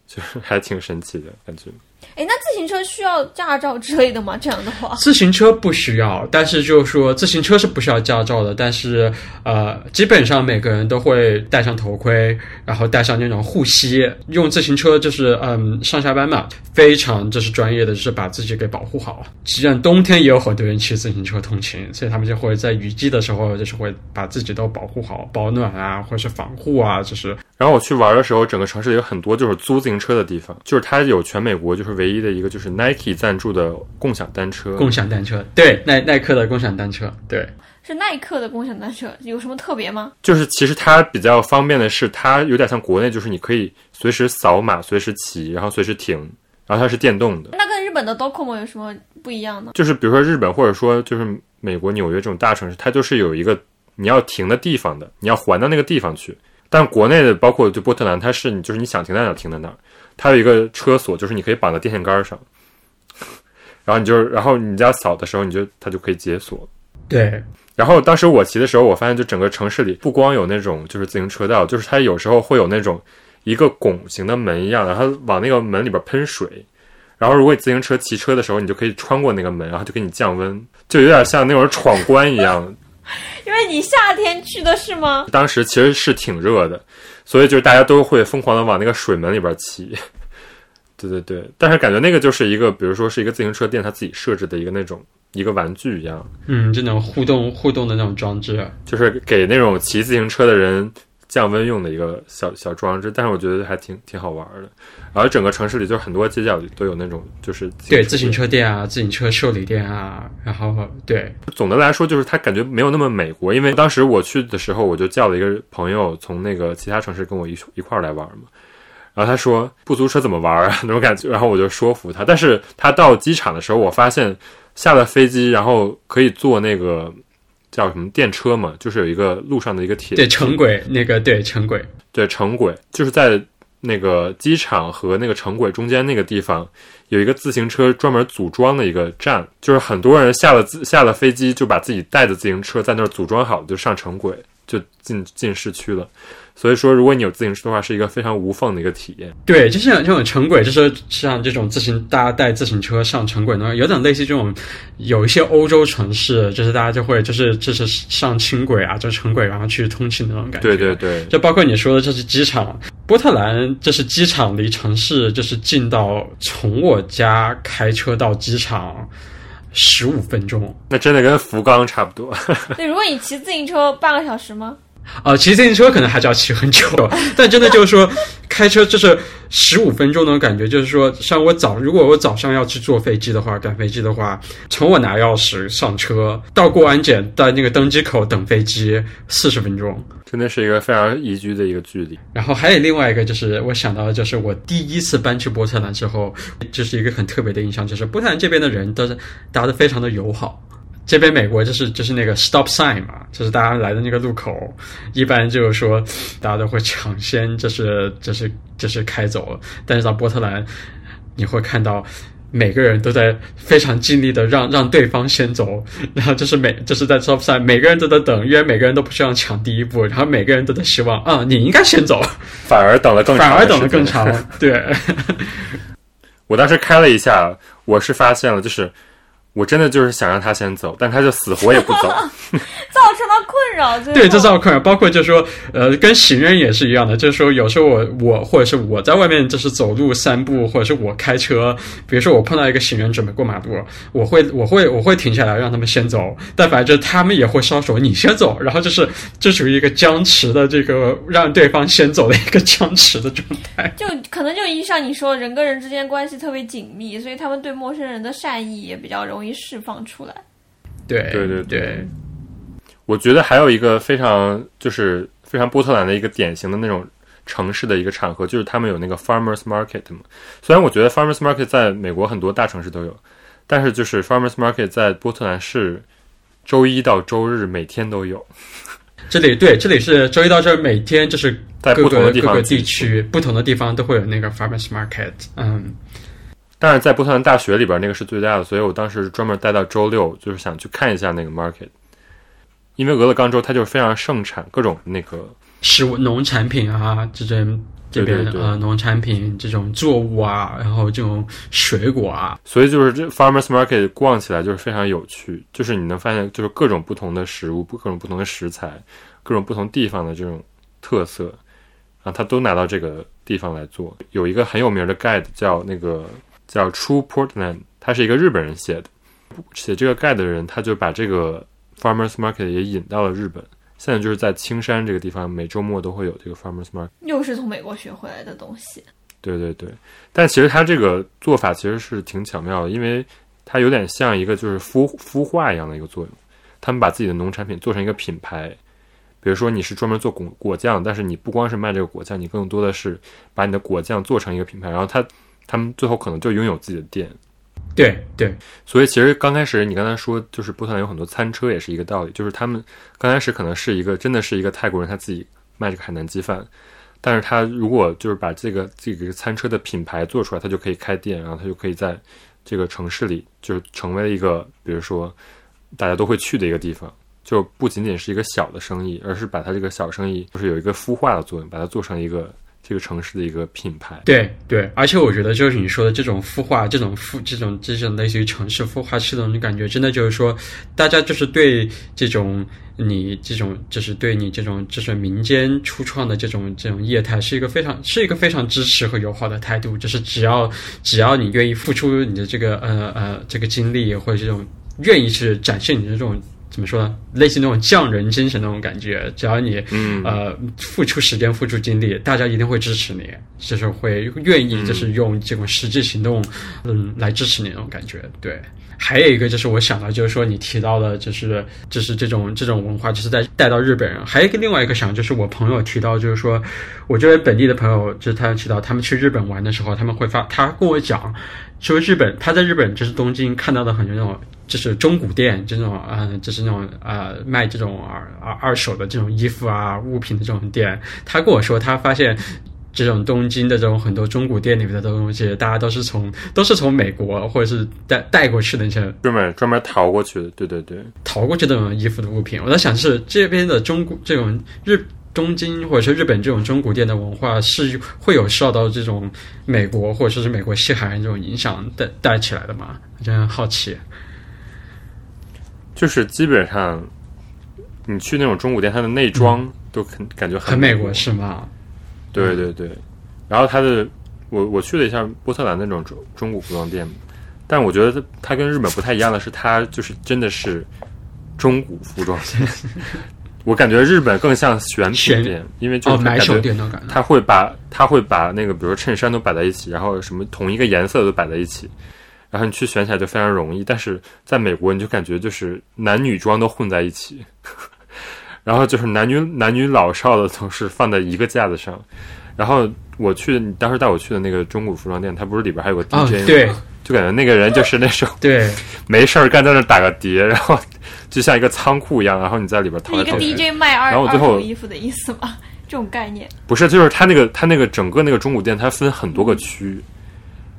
就是还挺神奇的感觉。哎，那自行车需要驾照之类的吗？这样的话，自行车不需要，但是就是说自行车是不需要驾照的，但是呃，基本上每个人都会戴上头盔，然后戴上那种护膝，用自行车就是嗯上下班嘛，非常就是专业的，就是把自己给保护好。实际上冬天也有很多人骑自行车通勤，所以他们就会在雨季的时候，就是会把自己都保护好，保暖啊，或者是防护啊，就是然后我去玩的时候，整个城市里有很多就是租自行车的地方，就是它有全美国就是唯一的一个就是 Nike 赞助的共享单车。共享单车，对耐耐克的共享单车，对。是耐克的共享单车，有什么特别吗？就是其实它比较方便的是，它有点像国内，就是你可以随时扫码、随时骑，然后随时停，然后它是电动的。那跟日本的 Docomo 有什么不一样呢？就是比如说日本或者说就是美国纽约这种大城市，它就是有一个你要停的地方的，你要还到那个地方去。但国内的包括就波特兰，它是你就是你想停在哪儿停在哪儿，它有一个车锁，就是你可以绑在电线杆上，[LAUGHS] 然后你就然后你家扫的时候，你就它就可以解锁。对，然后当时我骑的时候，我发现就整个城市里不光有那种就是自行车道，就是它有时候会有那种一个拱形的门一样，的，它往那个门里边喷水。然后如果你自行车骑车的时候，你就可以穿过那个门，然后就给你降温，就有点像那种闯关一样。[LAUGHS] 因为你夏天去的是吗？当时其实是挺热的，所以就是大家都会疯狂的往那个水门里边骑。[LAUGHS] 对对对，但是感觉那个就是一个，比如说是一个自行车店他自己设置的一个那种一个玩具一样，嗯，就那种互动互动的那种装置，就是给那种骑自行车的人降温用的一个小小装置，但是我觉得还挺挺好玩的。然后整个城市里就是很多街角都有那种就是对，自行。车店啊，自行车修理店啊，然后对，总的来说，就是它感觉没有那么美国，因为当时我去的时候，我就叫了一个朋友从那个其他城市跟我一一块儿来玩嘛。然后他说不租车怎么玩啊 [LAUGHS] 那种感觉，然后我就说服他。但是他到机场的时候，我发现下了飞机，然后可以坐那个叫什么电车嘛，就是有一个路上的一个铁对城轨那个对城轨，对城轨，就是在那个机场和那个城轨中间那个地方，有一个自行车专门组装的一个站，就是很多人下了自下了飞机就把自己带的自行车在那儿组装好，就上城轨，就进进市区了。所以说，如果你有自行车的话，是一个非常无缝的一个体验。对，就像这种城轨，就是像这种自行大家带自行车上城轨呢，有点类似这种有一些欧洲城市，就是大家就会就是就是上轻轨啊，就城轨然后去通勤的那种感觉。对对对，就包括你说的，这是机场。波特兰这是机场离城市就是近到从我家开车到机场十五分钟。那真的跟福冈差不多。[LAUGHS] 对，如果你骑自行车半个小时吗？呃，骑自行车可能还是要骑很久，但真的就是说，开车就是十五分钟那种感觉，就是说，像我早，如果我早上要去坐飞机的话，赶飞机的话，从我拿钥匙上车到过安检到那个登机口等飞机四十分钟。真的是一个非常宜居的一个距离。然后还有另外一个，就是我想到的，就是我第一次搬去波特兰之后，就是一个很特别的印象，就是波特兰这边的人都是大家都非常的友好。这边美国就是就是那个 stop sign 嘛，就是大家来的那个路口，一般就是说大家都会抢先就是就是就是开走，但是到波特兰，你会看到每个人都在非常尽力的让让对方先走，然后就是每就是在 stop sign 每个人都在等，因为每个人都不希望抢第一步，然后每个人都在希望啊你应该先走，反而等了更长，反而等了更长，对。[LAUGHS] 我当时开了一下，我是发现了就是。我真的就是想让他先走，但他就死活也不走，[LAUGHS] 造成了困扰。对，这造成困扰，包括就是说，呃，跟行人也是一样的，就是说，有时候我我或者是我在外面就是走路散步，或者是我开车，比如说我碰到一个行人准备过马路，我会 [LAUGHS] 我会我会停下来让他们先走，但反正他们也会烧手，你先走，然后就是这属于一个僵持的这个让对方先走的一个僵持的状态。就可能就一像你说，人跟人之间关系特别紧密，所以他们对陌生人的善意也比较容易。易释放出来，对对对对，我觉得还有一个非常就是非常波特兰的一个典型的那种城市的一个场合，就是他们有那个 farmers market 嘛。虽然我觉得 farmers market 在美国很多大城市都有，但是就是 farmers market 在波特兰是周一到周日每天都有。这里对，这里是周一到周日每天就是在不同的地方地区不同的地方都会有那个 farmers market，嗯。但是在波特兰大学里边，那个是最大的，所以我当时专门待到周六，就是想去看一下那个 market。因为俄勒冈州它就是非常盛产各种那个食物、农产品啊，这种这边呃农产品这种作物啊，然后这种水果啊，所以就是这 farmers market 逛起来就是非常有趣，就是你能发现就是各种不同的食物、各种不同的食材、各种不同地方的这种特色，然后他都拿到这个地方来做。有一个很有名的 guide 叫那个。叫 True Portland，他是一个日本人写的，写这个盖的人，他就把这个 Farmers Market 也引到了日本。现在就是在青山这个地方，每周末都会有这个 Farmers Market。又是从美国学回来的东西。对对对，但其实他这个做法其实是挺巧妙的，因为它有点像一个就是孵孵化一样的一个作用。他们把自己的农产品做成一个品牌，比如说你是专门做果果酱，但是你不光是卖这个果酱，你更多的是把你的果酱做成一个品牌，然后它。他们最后可能就拥有自己的店，对对，所以其实刚开始你刚才说就是波特兰有很多餐车，也是一个道理，就是他们刚开始可能是一个真的是一个泰国人他自己卖这个海南鸡饭，但是他如果就是把这个这个餐车的品牌做出来，他就可以开店，然后他就可以在这个城市里就是成为一个比如说大家都会去的一个地方，就不仅仅是一个小的生意，而是把它这个小生意就是有一个孵化的作用，把它做成一个。这个城市的一个品牌，对对，而且我觉得就是你说的这种孵化，这种孵，这种这种类似于城市孵化系统的感觉，真的就是说，大家就是对这种你这种，就是对你这种就是民间初创的这种这种业态，是一个非常是一个非常支持和友好的态度，就是只要只要你愿意付出你的这个呃呃这个精力或者这种愿意去展现你的这种。怎么说呢？类似那种匠人精神那种感觉，只要你嗯呃付出时间、付出精力，大家一定会支持你，就是会愿意就是用这种实际行动嗯来支持你那种感觉。对，还有一个就是我想到就是说你提到的，就是就是这种这种文化，就是在带到日本人。还有一个另外一个想就是我朋友提到就是说，我这位本地的朋友就是他提到他们去日本玩的时候，他们会发他跟我讲说日本他在日本就是东京看到的很多那种。就是中古店这种，嗯，就是那种呃卖这种二二二手的这种衣服啊物品的这种店。他跟我说，他发现这种东京的这种很多中古店里面的东西，大家都是从都是从美国或者是带带过去的那些专门专门淘过去的，对对对，淘过去这种衣服的物品。我在想，是这边的中古这种日东京或者是日本这种中古店的文化，是会有受到这种美国或者说是美国西海岸这种影响带带起来的吗？我真好奇。就是基本上，你去那种中古店，它的内装都很感觉很美国，是吗？对对对。然后它的，我我去了一下波特兰那种中中古服装店，但我觉得它跟日本不太一样的是，它就是真的是中古服装店，[LAUGHS] 我感觉日本更像选品店，因为就是，买手店的感觉。他会把他会把那个比如说衬衫都摆在一起，然后什么同一个颜色都摆在一起，然后你去选起来就非常容易。但是在美国，你就感觉就是男女装都混在一起，[LAUGHS] 然后就是男女男女老少的都是放在一个架子上。然后我去，你当时带我去的那个中古服装店，它不是里边还有个哦 DJ 吗？，对就感觉那个人就是那种对，没事儿干在那打个碟，然后就像一个仓库一样，然后你在里边淘来一个。DJ 卖二二然后我最后手衣服的意思吗？[LAUGHS] 这种概念。不是，就是他那个他那个整个那个中古店，它分很多个区，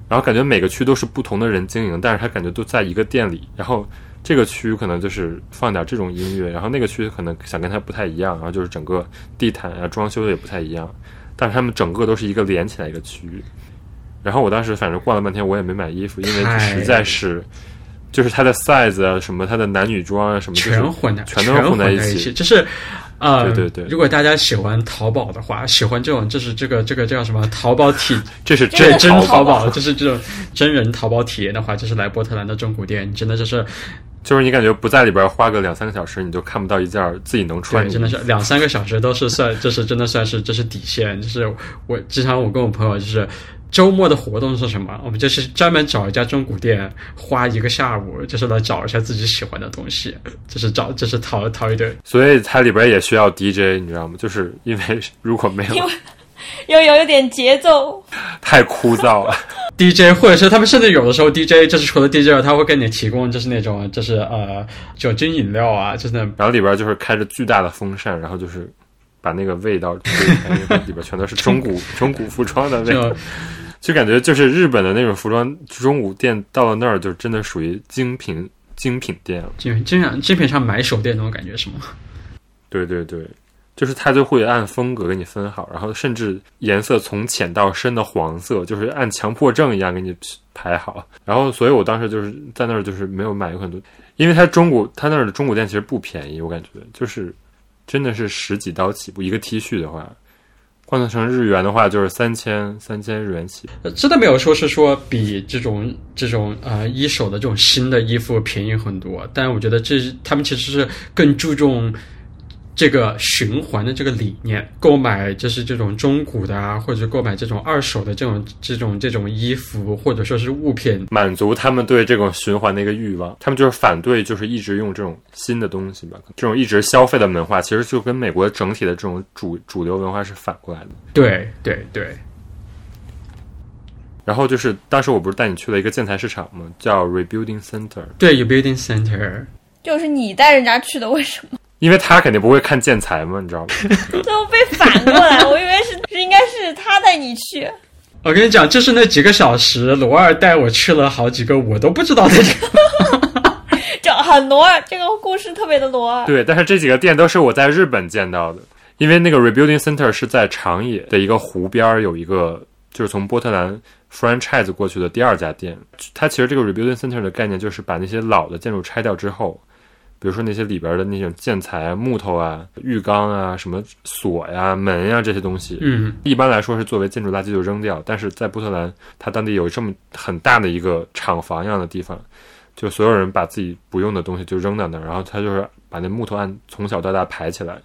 然后感觉每个区都是不同的人经营，但是他感觉都在一个店里。然后这个区可能就是放点这种音乐，然后那个区可能想跟它不太一样，然后就是整个地毯啊装修的也不太一样，但是他们整个都是一个连起来一个区域。然后我当时反正逛了半天，我也没买衣服，因为实在是就是它的 size 啊，什么它的男女装啊，什么全混在全都是混在一起，就是。啊，对对对如果大家喜欢淘宝的话，喜欢这种就是这个这个叫什么淘宝体 [LAUGHS] 这是对真真淘淘宝，就是这种真人淘宝体验的话，就是来波特兰的中古店，真的就是就是你感觉不在里边花个两三个小时，你就看不到一件自己能穿。真的是两三个小时都是算，这是真的算是这是底线。就是我经常我跟我朋友就是。周末的活动是什么？我们就是专门找一家中古店，花一个下午，就是来找一下自己喜欢的东西，就是找，就是淘淘一堆。所以它里边也需要 DJ，你知道吗？就是因为 [LAUGHS] 如果没有因为又有有点节奏，太枯燥了。[LAUGHS] DJ，或者是他们甚至有的时候 DJ 就是除了 DJ，他会给你提供就是那种就是呃酒精饮料啊，就是那然后里边就是开着巨大的风扇，然后就是把那个味道吹开，因为里边全都是中古 [LAUGHS] 中古服装的味道就，感觉就是日本的那种服装中古店到了那儿就真的属于精品精品店了。经经常基本上买手店那种感觉是吗？[LAUGHS] 对对对，就是它就会按风格给你分好，然后甚至颜色从浅到深的黄色，就是按强迫症一样给你排好。然后，所以我当时就是在那儿就是没有买很多，因为它中古它那儿的中古店其实不便宜，我感觉就是真的是十几刀起步一个 T 恤的话。换算成日元的话，就是三千三千日元起。真的没有说是说比这种这种呃一手的这种新的衣服便宜很多，但是我觉得这他们其实是更注重这个循环的这个理念，购买就是这种中古的啊，或者购买这种二手的这种这种这种衣服，或者说是物品，满足他们对这种循环的一个欲望，他们就是反对，就是一直用这种新的东西吧，这种一直消费的文化，其实就跟美国整体的这种主主流文化是反过来的。对对对，然后就是当时我不是带你去了一个建材市场吗？叫 Rebuilding Center，对，Rebuilding center，就是你带人家去的，为什么？因为他肯定不会看建材嘛，你知道吗？[LAUGHS] 最后被反过来，[LAUGHS] 我以为是是应该是他带你去，我跟你讲，就是那几个小时，罗二带我去了好几个我都不知道的地方。[LAUGHS] 这很罗二，这个故事特别的罗二。对，但是这几个店都是我在日本见到的，因为那个 Rebuilding Center 是在长野的一个湖边儿有一个，就是从波特兰 franchise 过去的第二家店。它其实这个 Rebuilding Center 的概念就是把那些老的建筑拆掉之后，比如说那些里边的那种建材啊、木头啊、浴缸啊、什么锁呀、门呀这些东西，嗯，一般来说是作为建筑垃圾就扔掉，但是在波特兰，它当地有这么很大的一个厂房一样的地方，就所有人把自己不用的东西就扔到那儿，然后他就是把那木头按从小到大排起来，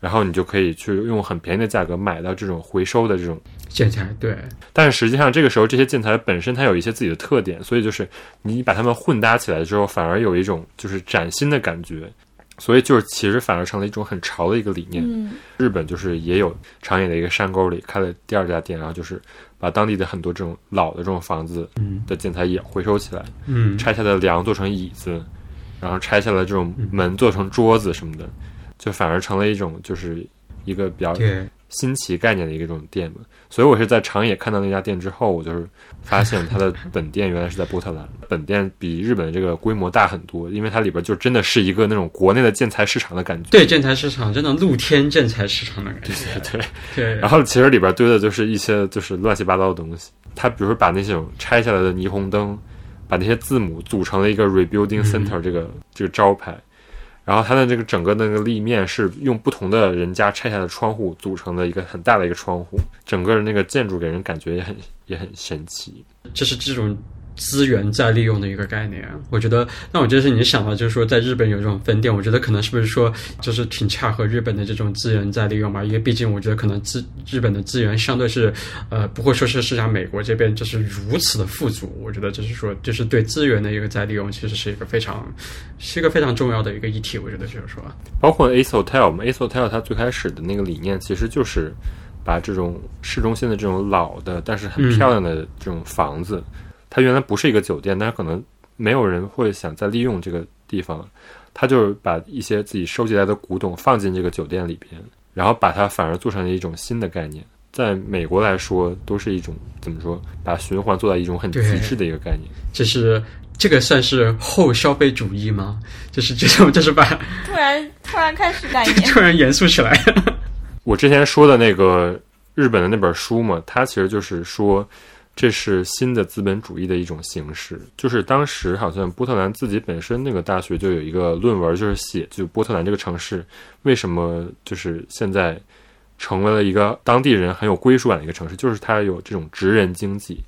然后你就可以去用很便宜的价格买到这种回收的这种。建材对，但是实际上这个时候这些建材本身它有一些自己的特点，所以就是你把它们混搭起来之后，反而有一种就是崭新的感觉。所以就是其实反而成了一种很潮的一个理念。嗯，日本就是也有长野的一个山沟里开了第二家店，然后就是把当地的很多这种老的这种房子嗯的建材也回收起来，嗯，拆下的梁做成椅子，然后拆下来这种门做成桌子什么的，就反而成了一种就是一个比较，新奇概念的一种店嘛。所以我是在长野看到那家店之后，我就是发现它的 [LAUGHS] 本店原来是在波特兰，本店比日本的这个规模大很多，因为它里边就真的是一个那种国内的建材市场的感觉。对建材市场真的露天建材市场的感觉，对。对对，然后其实里边堆的就是一些就是乱七八糟的东西。它比如说把那种拆下来的霓虹灯，把那些字母组成了一个 Rebuilding Center 这个、这个招牌，然后它的这个整个那个立面是用不同的人家拆下的窗户组成的一个很大的一个窗户，整个那个建筑给人感觉也很也很神奇。这是这种资源再利用的一个概念。我觉得，那我觉得是你想到，就是说在日本有这种分店，我觉得可能是不是说就是挺恰合日本的这种资源再利用嘛？因为毕竟我觉得可能资日本的资源相对是呃不会说是是像美国这边就是如此的富足。我觉得就是说就是对资源的一个再利用，其实是一个非常是一个非常重要的一个议题。我觉得就是说，包括 Ace Hotel 嘛，Ace Hotel 它最开始的那个理念其实就是把这种市中心的这种老的但是很漂亮的这种房子，它原来不是一个酒店，但是可能没有人会想再利用这个地方，他就是把一些自己收集来的古董放进这个酒店里边，然后把它反而做成了一种新的概念。在美国来说，都是一种怎么说，把循环做到一种很极致的一个概念。就是这个算是后消费主义吗？就是这种，就是把 [LAUGHS] 突然突然开始改念，突然严肃起来。[LAUGHS] 我之前说的那个日本的那本书嘛，它其实就是说，这是新的资本主义的一种形式。就是当时好像波特兰自己本身那个大学就有一个论文，就是写就波特兰这个城市为什么就是现在成为了一个当地人很有归属感的一个城市，就是它有这种职人经济。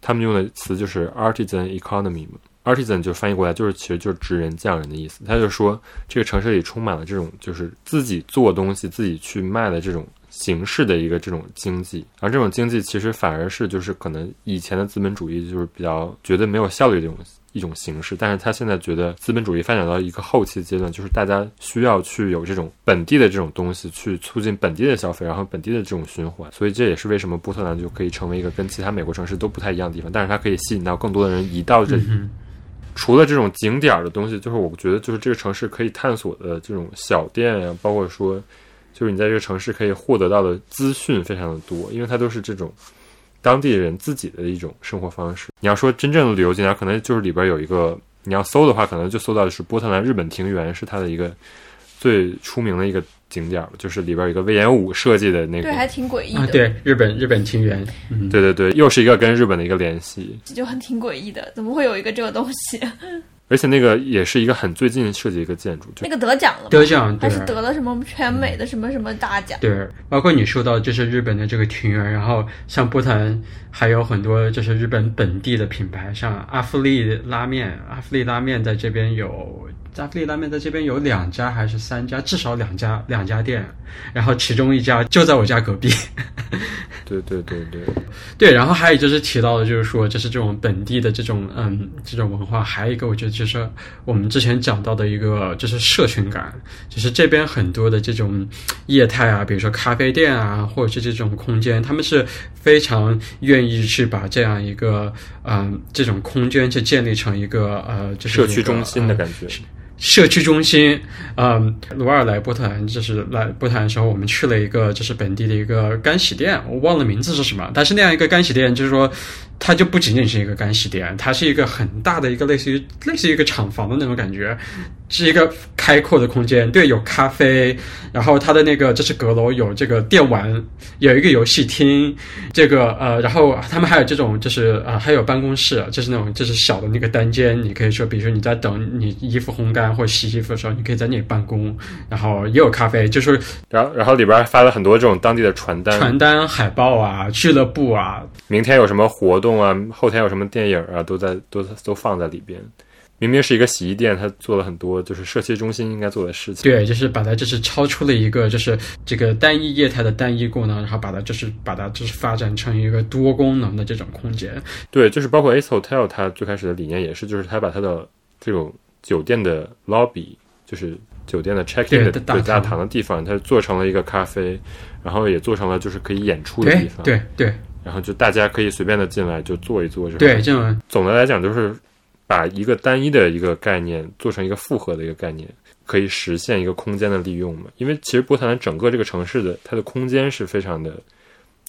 他们用的词就是 artisan economy 嘛，artisan 就翻译过来就是其实就是职人匠人的意思。他就说这个城市里充满了这种就是自己做东西自己去卖的这种形式的一个这种经济，而这种经济其实反而是就是可能以前的资本主义就是比较觉得没有效率的这种一种形式，但是他现在觉得资本主义发展到一个后期阶段，就是大家需要去有这种本地的这种东西去促进本地的消费，然后本地的这种循环，所以这也是为什么波特兰就可以成为一个跟其他美国城市都不太一样的地方，但是它可以吸引到更多的人移到这里。除了这种景点儿的东西，就是我觉得就是这个城市可以探索的这种小店呀，包括说就是你在这个城市可以获得到的资讯非常的多，因为它都是这种。当地人自己的一种生活方式。你要说真正的旅游景点，可能就是里边有一个，你要搜的话，可能就搜到的是波特兰日本庭园，是它的一个最出名的一个景点，就是里边有一个魏延武设计的那个，对，还挺诡异啊，的，对，日本日本庭园，嗯，对对对，又是一个跟日本的一个联系，这就很挺诡异的，怎么会有一个这个东西？而且那个也是一个很最近设计一个建筑，就那个得奖了？得奖对还是得了什么全美的什么什么大奖？对，包括你说到就是日本的这个庭园，然后像波特兰还有很多就是日本本地的品牌，像阿芙丽拉面，阿芙丽拉面在这边有，阿芙丽拉面在这边有两家还是三家，至少两家两家店，然后其中一家就在我家隔壁。对对对对 [LAUGHS] 对，然后还有就是提到的，就是说，就是这种本地的这种嗯这种文化，还有一个我觉得就是我们之前讲到的一个就是社群感，就是这边很多的这种业态啊，比如说咖啡店啊，或者是这种空间，他们是非常愿意去把这样一个嗯这种空间去建立成一个呃就是社区中心的呃感觉。社区中心，嗯，罗尔来波特兰，就是来波特兰的时候，我们去了一个就是本地的一个干洗店，我忘了名字是什么，但是那样一个干洗店，就是说它就不仅仅是一个干洗店，它是一个很大的一个类似于类似于一个厂房的那种感觉，是一个开阔的空间，对，有咖啡，然后它的那个这是阁楼有这个电玩，有一个游戏厅，这个呃，然后他们还有这种就是呃，还有办公室，就是那种就是小的那个单间，你可以说，比如说你在等你衣服烘干或洗衣服的时候，你可以在那里办公，然后也有咖啡，就是然后然后里边还发了很多这种当地的传单，传单、海报啊、俱乐部啊，明天有什么活动啊，后天有什么电影啊，都在都都放在里边。明明是一个洗衣店，他做了很多就是社区中心应该做的事情。对，就是把它就是超出了一个就是这个单一业态的单一功能，然后把它就是把它就是发展成一个多功能的这种空间。对，就是包括 Ace Hotel，它最开始的理念也是，就是它把它的这种酒店的 lobby，就是酒店的 check in 的对大对大堂堂的地方，它做成了一个咖啡，然后也做成了就是可以演出的地方。，对对然后就大家可以随便的进来就坐一坐。对，这种总的来讲就是把一个单一的一个概念做成一个复合的一个概念，可以实现一个空间的利用嘛。因为其实波特兰整个这个城市的它的空间是非常的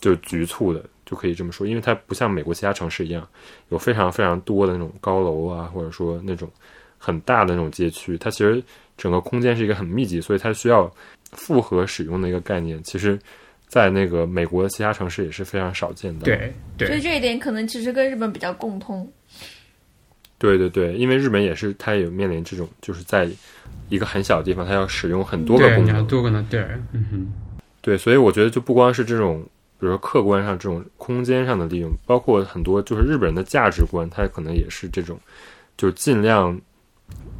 就是局促的，就可以这么说，因为它不像美国其他城市一样有非常非常多的那种高楼啊，或者说那种很大的那种街区，它其实整个空间是一个很密集，所以它需要复合使用的一个概念。其实，在那个美国的其他城市也是非常少见的。对对所以这一点可能其实跟日本比较共通。对对对，因为日本也是，它也有面临这种，就是在一个很小的地方，它要使用很多个功能。对，嗯哼，对，所以我觉得就不光是这种比如说客观上这种空间上的利用，包括很多就是日本人的价值观，它可能也是这种，就是尽量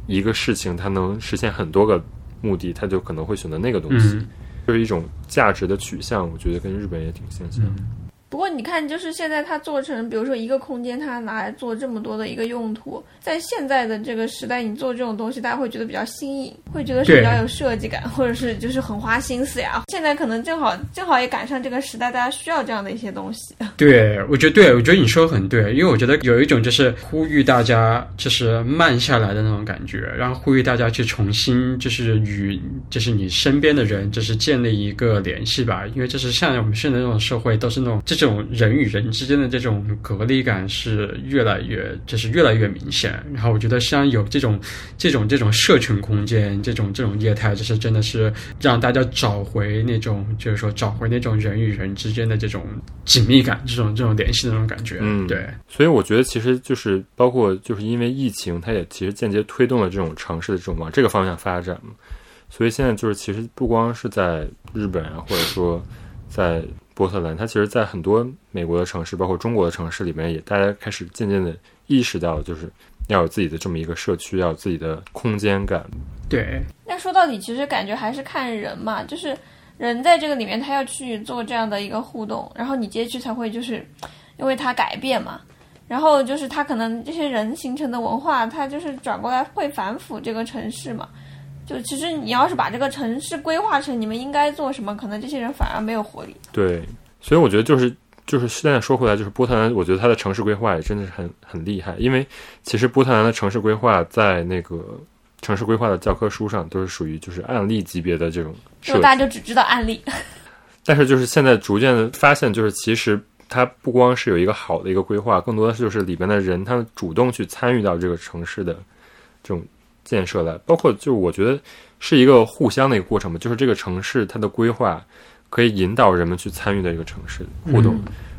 一个事情它能实现很多个目的，他就可能会选择那个东西，嗯就是一种价值的取向。我觉得跟日本也挺相像。不过你看，就是现在它做成，比如说一个空间，它拿来做这么多的一个用途，在现在的这个时代，你做这种东西，大家会觉得比较新颖，会觉得是比较有设计感，或者是就是很花心思呀。[LAUGHS] 现在可能正好正好也赶上这个时代，大家需要这样的一些东西。对，我觉得对，我觉得你说的很对，因为我觉得有一种就是呼吁大家就是慢下来的那种感觉，然后呼吁大家去重新就是与就是你身边的人就是建立一个联系吧，因为就是像我们现在这种社会都是那种这种人与人之间的这种隔离感是越来越就是越来越明显，然后我觉得像有这种这种这种社群空间这种这种业态，就是真的是让大家找回那种就是说找回那种人与人之间的这种紧密感，这种这种联系的那种感觉。嗯对，所以我觉得其实就是包括就是因为疫情，它也其实间接推动了这种城市的这种往这个方向发展嘛。所以现在就是其实不光是在日本啊，或者说在波特兰，它其实在很多美国的城市，包括中国的城市里面，也大家开始渐渐的意识到，就是要有自己的这么一个社区，要有自己的空间感。对，那说到底，其实感觉还是看人嘛，就是人在这个里面，他要去做这样的一个互动，然后你街区才会就是因为它改变嘛，然后就是他可能这些人形成的文化，它就是转过来会反腐这个城市嘛。就其实你要是把这个城市规划成你们应该做什么，可能这些人反而没有活力。对，所以我觉得就是就是现在说回来，就是波特兰，我觉得它的城市规划也真的是很很厉害，因为其实波特兰的城市规划在那个城市规划的教科书上都是属于就是案例级别的这种就大，家就只知道案例，[LAUGHS] 但是就是现在逐渐的发现，就是其实它不光是有一个好的一个规划，更多的是就是里边的人他们主动去参与到这个城市的这种建设的，包括就是我觉得是一个互相的一个过程吧，就是这个城市它的规划可以引导人们去参与的一个城市互动，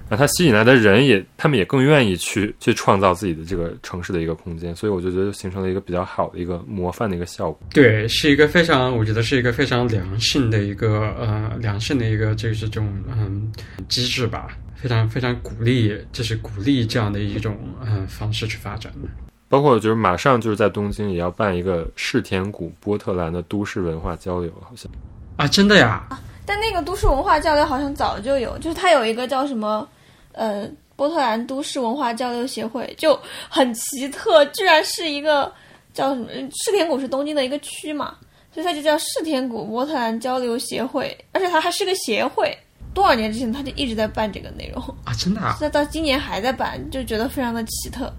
然后它吸引来的人也他们也更愿意去去创造自己的这个城市的一个空间，所以我就觉得形成了一个比较好的一个模范的一个效果。对，是一个非常，我觉得是一个非常良性的一个呃良性的一个就是这种嗯机制吧，非常非常鼓励，就是鼓励这样的一种嗯方式去发展的。包括就是马上就是在东京也要办一个世田谷波特兰的都市文化交流，好像啊，真的呀？但那个都市文化交流好像早就有，就是它有一个叫什么呃波特兰都市文化交流协会，就很奇特，居然是一个叫什么世田谷是东京的一个区嘛，所以它就叫世田谷波特兰交流协会，而且它还是个协会。多少年之前他就一直在办这个内容，啊，真的啊？[LAUGHS] 那到今年还在办，就觉得非常的奇特。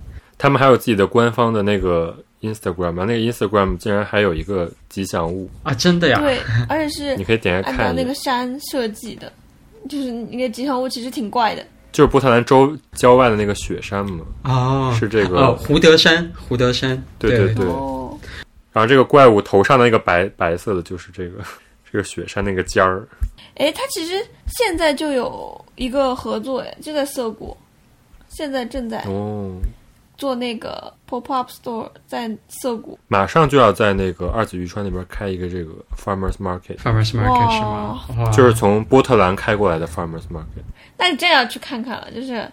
他们还有自己的官方的那个 Instagram，然后那个 Instagram 竟然还有一个吉祥物，啊，真的呀？对，而且是 [LAUGHS] 你可以点开按照那个。山设计的，就是那个吉祥物其实挺怪的。就是波特兰州郊外的那个雪山嘛，哦，是这个哦，胡德山，胡德山，对对对。哦，然后这个怪物头上的那个白白色的就是这个 [LAUGHS] 这个雪山那个尖儿，哎，它其实现在就有一个合作，哎，就在涩谷，现在正在哦，做那个 pop up store，在涩谷。马上就要在那个二子渔川那边开一个这个 Farmers Market，，Farmers Market 是吗？就是从波特兰开过来的 Farmers Market，那你真要去看看了，就是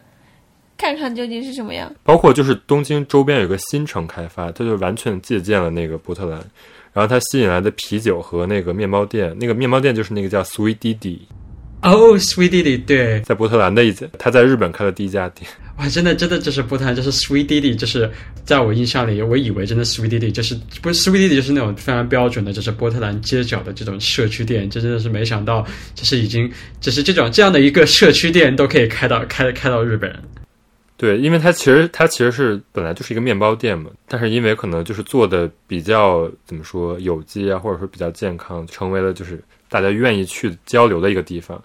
看看究竟是什么样。包括就是东京周边有个新城开发，它就完全借鉴了那个波特兰，然后它吸引来的啤酒和那个面包店，那个面包店就是那个叫 Sweet Didi，哦，Sweet Diddy，对，在波特兰的一家，他在日本开的第一家店。哇，真的真的就是波特兰，就是 Sweet Diddy，就是在我印象里，我以为真的 Sweet Diddy 就是不是 Sweet Diddy 就是那种非常标准的，就是波特兰街角的这种社区店，这真的是没想到，就是已经就是这种这样的一个社区店都可以开到开开到日本。对，因为它其实它其实是本来就是一个面包店嘛，但是因为可能就是做的比较怎么说有机啊，或者说比较健康，成为了就是大家愿意去交流的一个地方。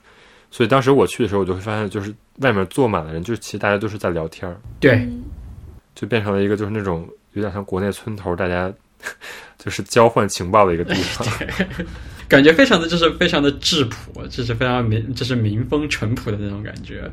所以当时我去的时候，我就会发现，就是外面坐满了人，就是其实大家都是在聊天儿，对，嗯，就变成了一个就是那种有点像国内村头，大家 [LAUGHS] 就是交换情报的一个地方。[LAUGHS] 感觉非常的就是非常的质朴，就是非常民就是民风淳朴的那种感觉。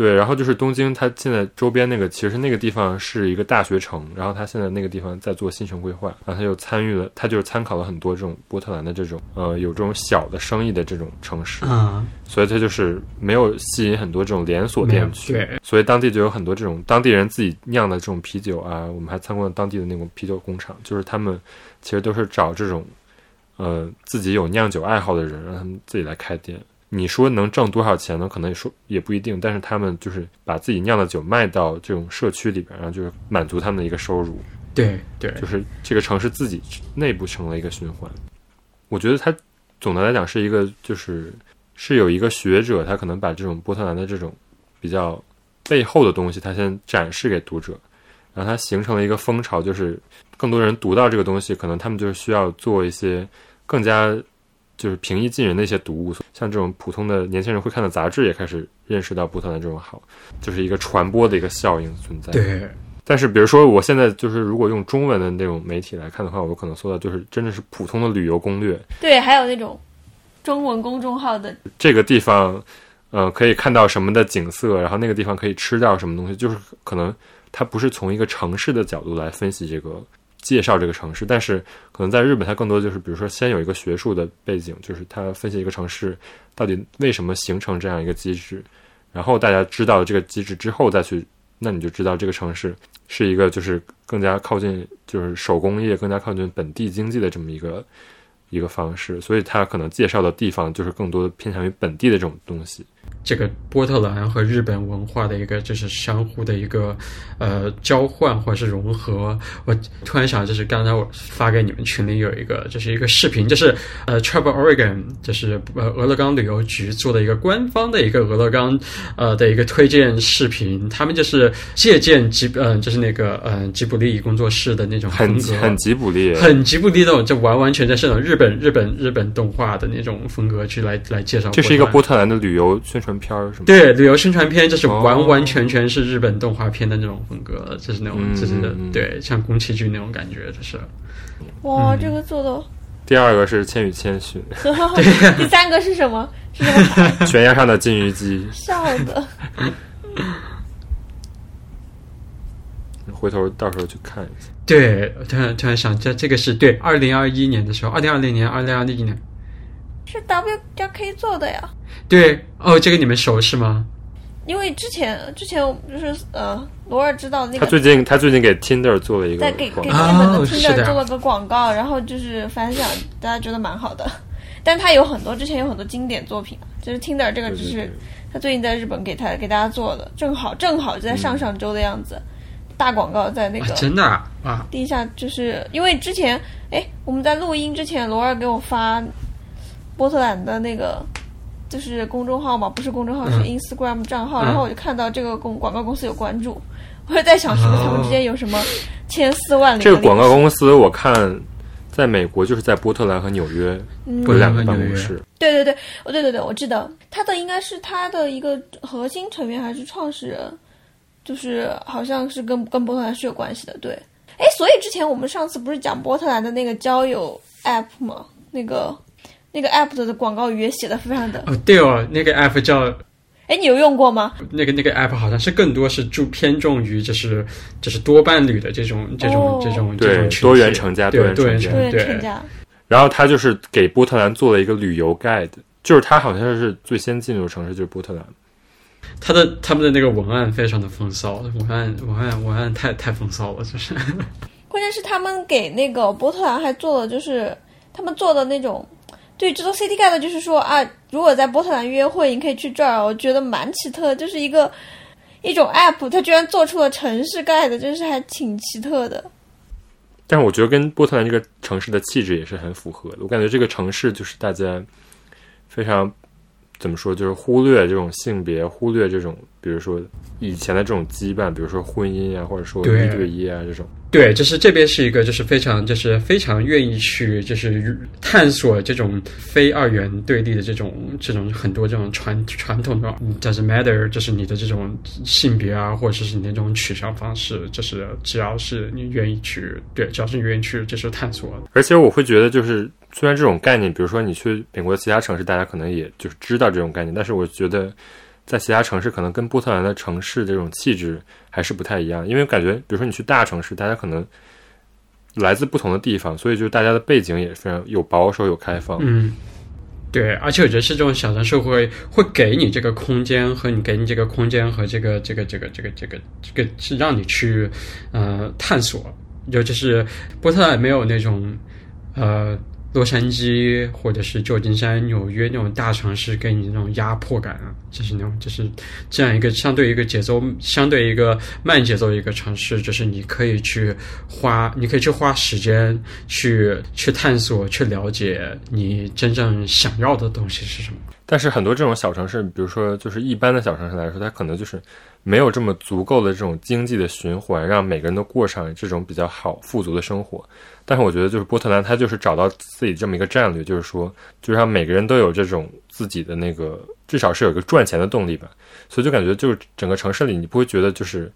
对，然后就是东京，它现在周边那个，其实那个地方是一个大学城，然后它现在那个地方在做新城规划，然后它就参与了，它就是参考了很多这种波特兰的这种呃有这种小的生意的这种城市，嗯，所以它就是没有吸引很多这种连锁店去，所以当地就有很多这种当地人自己酿的这种啤酒啊，我们还参观了当地的那种啤酒工厂，就是他们其实都是找这种呃自己有酿酒爱好的人，让他们自己来开店。你说能挣多少钱呢？可能也说也不一定，但是他们就是把自己酿的酒卖到这种社区里边，然后就是满足他们的一个收入，对对就是这个城市自己内部成了一个循环。我觉得它总的来讲是一个，就是是有一个学者，他可能把这种波特兰的这种比较背后的东西，他先展示给读者，然后它形成了一个风潮，就是更多人读到这个东西，可能他们就是需要做一些更加就是平易近人的一些读物，像这种普通的年轻人会看的杂志，也开始认识到波特兰这种好，就是一个传播的一个效应存在。对但是比如说，我现在就是如果用中文的那种媒体来看的话，我可能搜到就是真的是普通的旅游攻略，对，还有那种中文公众号的，这个地方，呃，可以看到什么的景色，然后那个地方可以吃到什么东西，就是可能它不是从一个城市的角度来分析这个介绍这个城市，但是可能在日本，它更多就是比如说先有一个学术的背景，就是它分析一个城市到底为什么形成这样一个机制，然后大家知道这个机制之后再去，那你就知道这个城市是一个就是更加靠近就是手工业、更加靠近本地经济的这么一个。一个方式，所以它可能介绍的地方就是更多的偏向于本地的这种东西。这个波特兰和日本文化的一个就是相互的一个呃交换或者是融合。我突然想，就是刚才我发给你们群里有一个，就是一个视频，就是呃 Travel Oregon，就是呃俄勒冈旅游局做的一个官方的一个俄勒冈呃的一个推荐视频，他们就是借鉴吉嗯、就是那个嗯、呃吉卜力工作室的那种很风格，很吉卜力，很吉卜力那种，就完完全全是那种日本日本日本动画的那种风格去来来介绍。这是一个波特兰的旅游宣传片儿，是吗？对旅游宣传片，就是完哦完全全是日本动画片的那种风格，就是那种嗯就是对像宫崎骏那种感觉，就是哇，嗯这个做的。第二个是《千与千寻 [LAUGHS] 第三个是什么？是什么》，悬崖上的金鱼姬，笑的？回头到时候去看一下。对，突然突然想，这这个是对二零二一年的时候，二零二零年、二零二一年，是 W 加 K 做的呀。对哦，这个你们熟是吗？因为之前之前就是呃，罗尔知道那个他最近他最近给 Tinder 做了一个在给给日本的 Tinder 做了个广告，然后就是反响，大家觉得蛮好的。[LAUGHS] 但他有很多之前有很多经典作品，就是 Tinder 这个只是他最近在日本给他给大家做的，正好正好就在上上周的样子，大广告在那啊个，真的啊啊地下就是因为之前，哎，我们在录音之前，罗尔给我发波特兰的那个就是公众号嘛，不是公众号，是嗯 Instagram 账号，嗯。然后我就看到这个公广告公司有关注，我就在想，是不是他们之间有什么千丝万缕的这个广告公司我看在美国就是在波特兰和纽约嗯。有两个办公室，对对对，哦对对对，我记得他的应该是他的一个核心成员还是创始人，就是好像是跟跟波特兰是有关系的，对。哎，所以之前我们上次不是讲波特兰的那个交友 app 吗？那个那个 app 的广告语也写的非常的，哦对哦，那个 app 叫哎，你有用过吗？那个那个 app 好像是更多是注偏重于就是就是多伴侣的这种这种、哦这种这种群多元成家对多元成家多元成家，然后他就是给波特兰做了一个旅游 guide，就是他好像是最先进入城市就是波特兰，他的他们的那个文案非常的风骚，文案文案文案太太风骚了，就是 [LAUGHS] 关键是他们给那个波特兰还做了，就是他们做的那种。对，这做 City Guide 就是说啊，如果在波特兰约会，你可以去这儿。我觉得蛮奇特，就是一个一种 App，它居然做出了城市 Guide，真是还挺奇特的。但是我觉得跟波特兰这个城市的气质也是很符合的。我感觉这个城市就是大家非常怎么说，就是忽略这种性别，忽略这种比如说以前的这种羁绊，比如说婚姻啊，或者说一对一啊这种。对，就是这边是一个就是非常就是非常愿意去就是探索这种非二元对立的这种这种很多这种传传统的 doesn't matter，就是你的这种性别啊，或者是你那种取向方式，就是只要是你愿意去对，只要是你愿意去接受探索，而且我会觉得，就是虽然这种概念，比如说你去美国的其他城市，大家可能也就是知道这种概念，但是我觉得在其他城市可能跟波特兰的城市这种气质还是不太一样，因为感觉比如说你去大城市，大家可能来自不同的地方，所以就是大家的背景也非常有保守有开放。嗯，对，而且我觉得是这种小城市会会给你这个空间和你给你这个空间和这个这个这个这个这个这个是让你去呃探索，尤其是波特兰没有那种呃洛杉矶或者是旧金山、纽约那种大城市给你那种压迫感啊，就是那种就是这样一个相对一个节奏相对一个慢节奏一个城市，就是你可以去花，你可以去花时间去去探索、去了解你真正想要的东西是什么。但是很多这种小城市，比如说就是一般的小城市来说，它可能就是没有这么足够的这种经济的循环，让每个人都过上这种比较好富足的生活。但是我觉得就是波特兰，它就是找到自己这么一个战略，就是说，就让每个人都有这种自己的那个，至少是有一个赚钱的动力吧。所以就感觉就是整个城市里，你不会觉得就是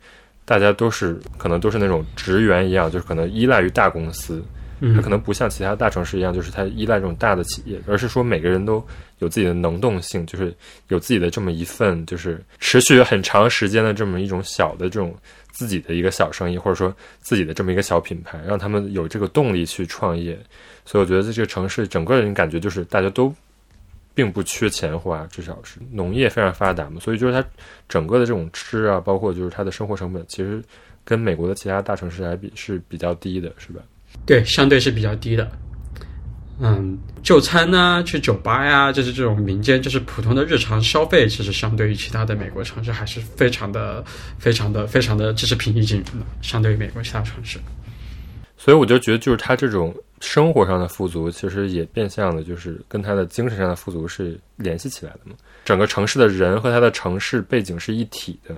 大家都是可能都是那种职员一样，就是可能依赖于大公司。它可能不像其他大城市一样，就是它依赖这种大的企业，而是说每个人都有自己的能动性，就是有自己的这么一份，就是持续很长时间的这么一种小的这种自己的一个小生意，或者说自己的这么一个小品牌，让他们有这个动力去创业。所以我觉得在这个城市，整个人感觉就是大家都并不缺钱花，至少是农业非常发达嘛，所以就是它整个的这种吃啊，包括就是它的生活成本，其实跟美国的其他大城市还比是比较低的，是吧？对，相对是比较低的。嗯，就餐呐、去酒吧呀，就是这种民间，就是普通的日常消费，其实相对于其他的美国城市还是非常的、非常的、非常的，就是平易近人的，相对于美国其他城市。所以我就觉得，就是他这种生活上的富足，其实也变相的，就是跟他的精神上的富足是联系起来的嘛。整个城市的人和他的城市背景是一体的，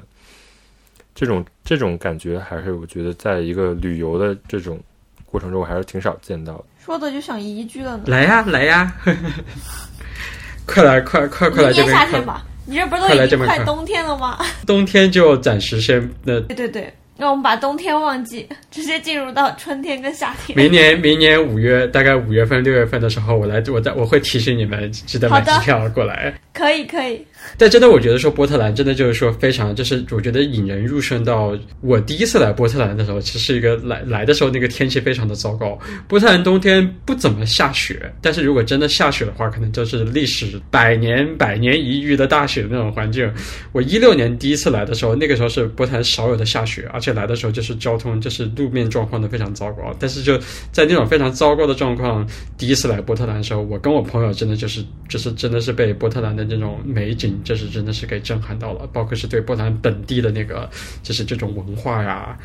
这种这种感觉，还是我觉得在一个旅游的这种过程中，我还是挺少见到的。说的就想移居了呢。来呀，来呀，[LAUGHS] 快来，快快快来这边！夏天吧，你这不是都快来已经快冬天了吗？冬天就暂时先那对对对，那我们把冬天忘记，[LAUGHS] 直接进入到春天跟夏天。明年明年五月，大概五月份六月份的时候，我来我在我会提醒你们记得买机票过来。可以可以，[LAUGHS] 但真的，我觉得说波特兰真的就是说非常，就是我觉得引人入胜到我第一次来波特兰的时候，其实一个来来的时候那个天气非常的糟糕。波特兰冬天不怎么下雪，但是如果真的下雪的话，可能就是历史百年百年一遇的大雪的那种环境。我一六年第一次来的时候，那个时候是波特兰少有的下雪，而且来的时候就是交通就是路面状况都非常糟糕。但是就在那种非常糟糕的状况，第一次来波特兰的时候，我跟我朋友真的就是就是真的是被波特兰的这种美景，这是真的是给震撼到了，包括是对波兰本地的那个就是这种文化呀。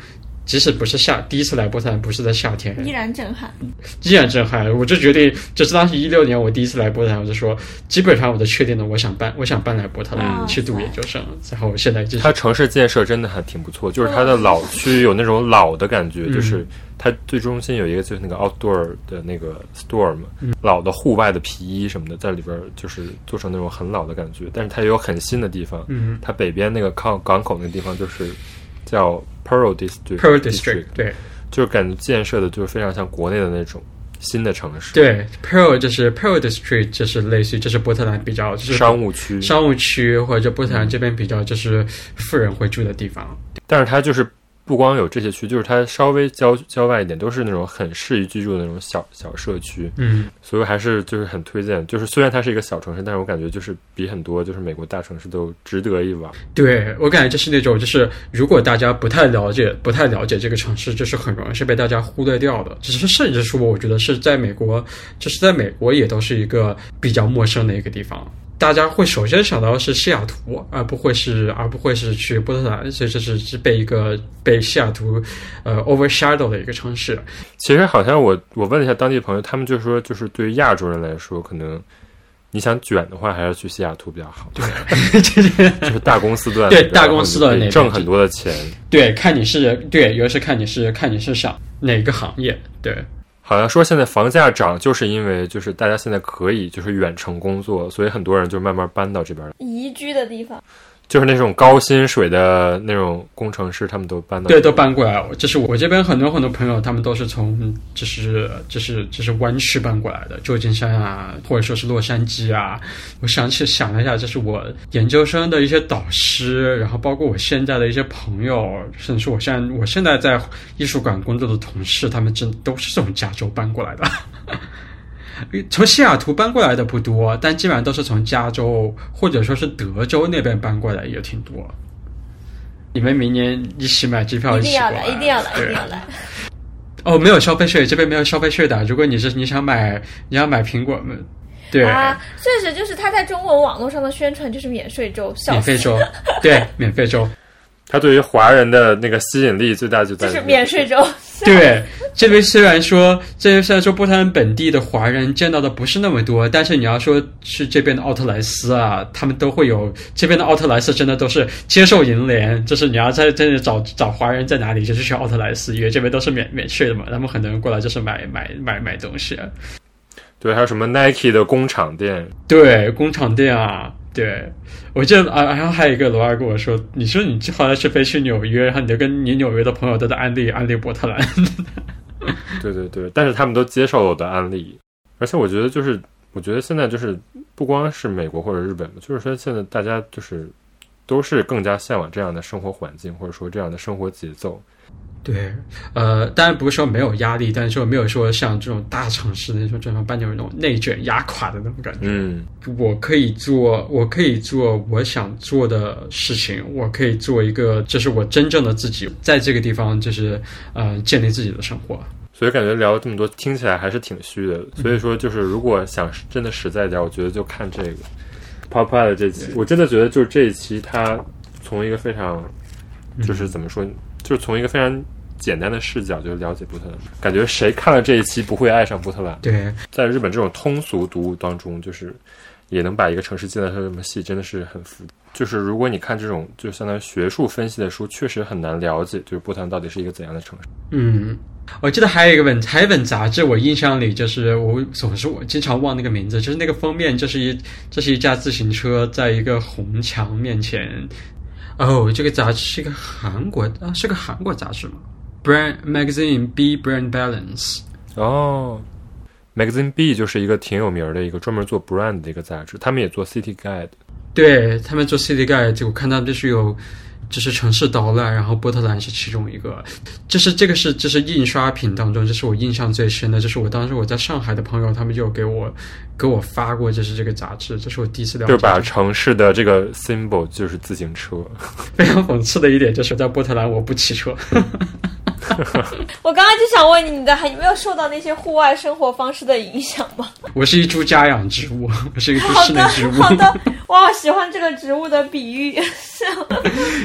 即使不是夏第一次来波特兰，不是在夏天，依然震撼。依然震撼。我就决定，就是当时一六年我第一次来波特兰，我就说，基本上我都确定了，我想搬，我想搬来波特兰哇去读研究生。然后现在就是它城市建设真的还挺不错，就是它的老区有那种老的感觉，嗯就是它最中心有一个就是那个 outdoor 的那个 store 嘛，老的户外的皮衣什么的，在里边就是做成那种很老的感觉，但是它也有很新的地方。嗯它北边那个靠港口那个地方就是叫 Pearl District Pearl District 对。就是感觉建设的就是非常像国内的那种新的城市，对 Pearl 就是 Pearl District，就是类似于就是波特兰比较就是商务区，商务区或者波特兰这边比较就是富人会住的地方。但是它就是不光有这些区，就是它稍微郊郊外一点，都是那种很适宜居住的那种小小社区。嗯，所以还是就是很推荐。就是虽然它是一个小城市，但是我感觉就是比很多就是美国大城市都值得一玩。对我感觉就是那种就是如果大家不太了解不太了解这个城市，就是很容易是被大家忽略掉的。只是甚至说，我觉得是在美国，就是在美国也都是一个比较陌生的一个地方。大家会首先想到的是西雅图，而不会是而不会是去波特兰，所以这是是被一个被西雅图呃 overshadow 的一个城市。其实好像我我问了一下当地朋友，他们就说就是对于亚洲人来说，可能你想卷的话，还是去西雅图比较好。对，[LAUGHS] 就是大公司都在 [LAUGHS] 对大公司的那挣很多的钱。对，看你是对，尤其是看你是看你是想哪个行业。对，好像说现在房价涨，就是因为就是大家现在可以就是远程工作，所以很多人就慢慢搬到这边来。宜居的地方，就是那种高薪水的那种工程师，他们都搬到对，都搬过来。就是我这边很多很多朋友，他们都是从就是就是就是湾区搬过来的，旧金山啊，或者说是洛杉矶啊。我想起想了一下，就是我研究生的一些导师，然后包括我现在的一些朋友，甚至是我现在我现在在艺术馆工作的同事，他们真都是从加州搬过来的。从西雅图搬过来的不多，但基本上都是从加州或者说是德州那边搬过来也挺多。你们明年一起买机票一定要来，起来，一定要来，一定要来。哦，没有消费税，这边没有消费税的。如果你是你想买你要买苹果，嗯对，啊，确实就是他在中文网络上的宣传就是免税州，免费州，对，[LAUGHS] 免费州，它对于华人的那个吸引力最大就在于就是免税州。[LAUGHS] 对。这边虽然说这边虽然说波特兰本地的华人见到的不是那么多，但是你要说去这边的奥特莱斯啊，他们都会有这边的奥特莱斯真的都是接受银联，就是你要在这里找找华人在哪里，就是去奥特莱斯，因为这边都是免免税的嘛，他们很多人过来就是买买买买东西。对，还有什么 Nike 的工厂店，对，工厂店啊，对，我记得啊，然后还有一个罗二跟我说，你说你后来是飞去纽约，然后你就跟你纽约的朋友都在安利安利波特兰，[LAUGHS] 对对对，但是他们都接受了我的安利，而且我觉得就是，我觉得现在就是不光是美国或者日本嘛，就是说现在大家就是都是更加向往这样的生活环境，或者说这样的生活节奏。对，呃，当然不是说没有压力，但是说没有说像这种大城市那种这种把你那种内卷压垮的那种感觉。嗯，我可以做，我可以做我想做的事情，我可以做一个，这是我真正的自己，在这个地方就是呃建立自己的生活。所以感觉聊了这么多，听起来还是挺虚的。所以说，就是如果想真的实在一点，我觉得就看这个 Pop Eye 的这期，我真的觉得就是这一期，它从一个非常，就是怎么说，就是从一个非常简单的视角就了解波特兰，感觉谁看了这一期不会爱上波特兰？对，在日本这种通俗读物当中，就是也能把一个城市记得这么细，真的是很服。就是如果你看这种就相当于学术分析的书，确实很难了解，就是波特兰到底是一个怎样的城市。嗯，我记得还有一个本，还有一本杂志，我印象里就是我总是我经常忘那个名字，就是那个封面就是一这是一架自行车在一个红墙面前。哦，这个杂志是一个韩国啊，是个韩国杂志吗？Brand Magazine B Brand Balance。哦，Magazine B 就是一个挺有名儿的一个专门做 brand 的一个杂志，他们也做 City Guide。对他们做 City Guide，我看到就是有，就是城市导览，然后波特兰是其中一个。就是这个是这是印刷品当中，这是我印象最深的。就是我当时我在上海的朋友，他们就给我给我发过，就是这个杂志，这是我第一次了解。就是把城市的这个 symbol 就是自行车，[LAUGHS] 非常讽刺的一点就是在波特兰我不骑车。[LAUGHS] 我刚刚就想问你，你的还有没有受到那些户外生活方式的影响吗？[LAUGHS] 我是一株家养植物，我是一株好的，室内植物。好的，哇，喜欢这个植物的比喻。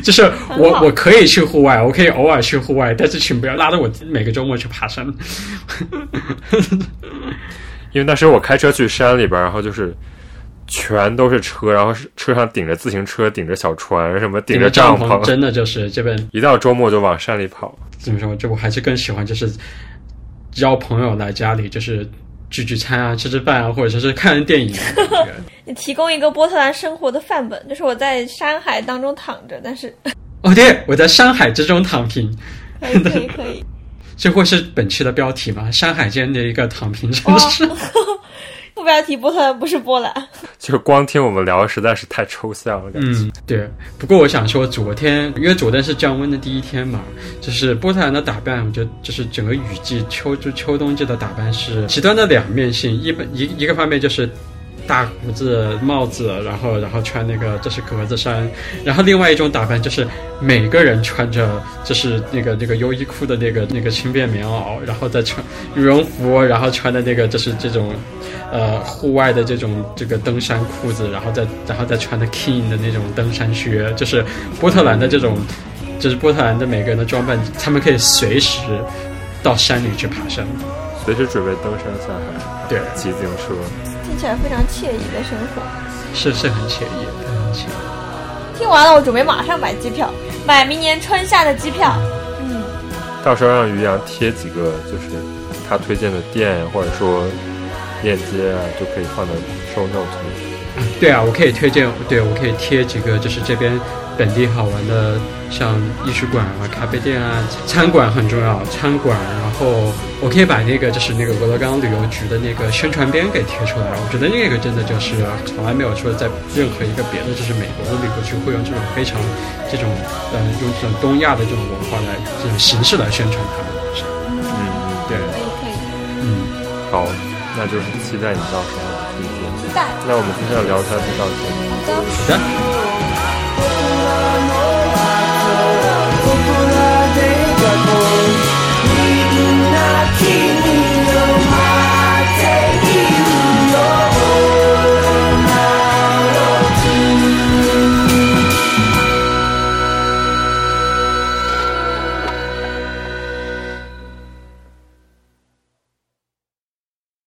就是我我可以去户外，我可以偶尔去户外，但是请不要拉着我每个周末去爬山。因为那时候我开车去山里边，然后就是全都是车，然后是车上顶着自行车，顶着小船，什么顶着帐篷，真的就是这边一到周末就往山里跑。怎么说？就我还是更喜欢就是邀朋友来家里，就是聚聚餐啊，吃吃饭啊，或者说是看看电影、[LAUGHS] 你提供一个波特兰生活的范本，就是我在山海当中躺着，但是哦，对，我在山海之中躺平，可以可以可以。这会是本期的标题吗？山海间的一个躺平城市。副 [LAUGHS] 标题波特兰不是波兰，[LAUGHS] 就是光听我们聊实在是太抽象了，感觉。嗯，对。不过我想说，昨天因为昨天是降温的第一天嘛，就是波特兰的打扮，我觉得就是整个雨季秋就秋冬季的打扮是极端的两面性。一本一一个方面就是大胡子、帽子，然后然后穿那个就是格子衫，然后另外一种打扮就是每个人穿着就是那个那个优衣库的那个那个轻便棉袄，然后再穿羽绒服，然后穿的那个就是这种。呃，户外的这种这个登山裤子，然后再然后再穿的 King 的那种登山靴，就是波特兰的这种，就是波特兰的每个人的装扮，他们可以随时到山里去爬山，随时准备登山下海，对，骑自行车。听起来非常惬意的生活。是是很惬意，很惬意。听完了，我准备马上买机票，买明年春夏的机票。嗯，到时候让于洋贴几个，就是他推荐的店，或者说链接啊，就可以放在 show note 里。对啊，我可以推荐，对我可以贴几个，就是这边本地好玩的，像艺术馆啊、咖啡店啊、餐馆很重要，餐馆。然后我可以把那个就是那个俄勒冈旅游局的那个宣传片给贴出来。我觉得那个真的就是从来没有说在任何一个别的就是美国的旅游局会用这种非常这种呃用这种东亚的这种文化来这种形式来宣传他们。嗯嗯，对，可以可以，嗯，好，那就是期待你到时候。那我们今天的聊天就到这里。好的。好的。僕らで過去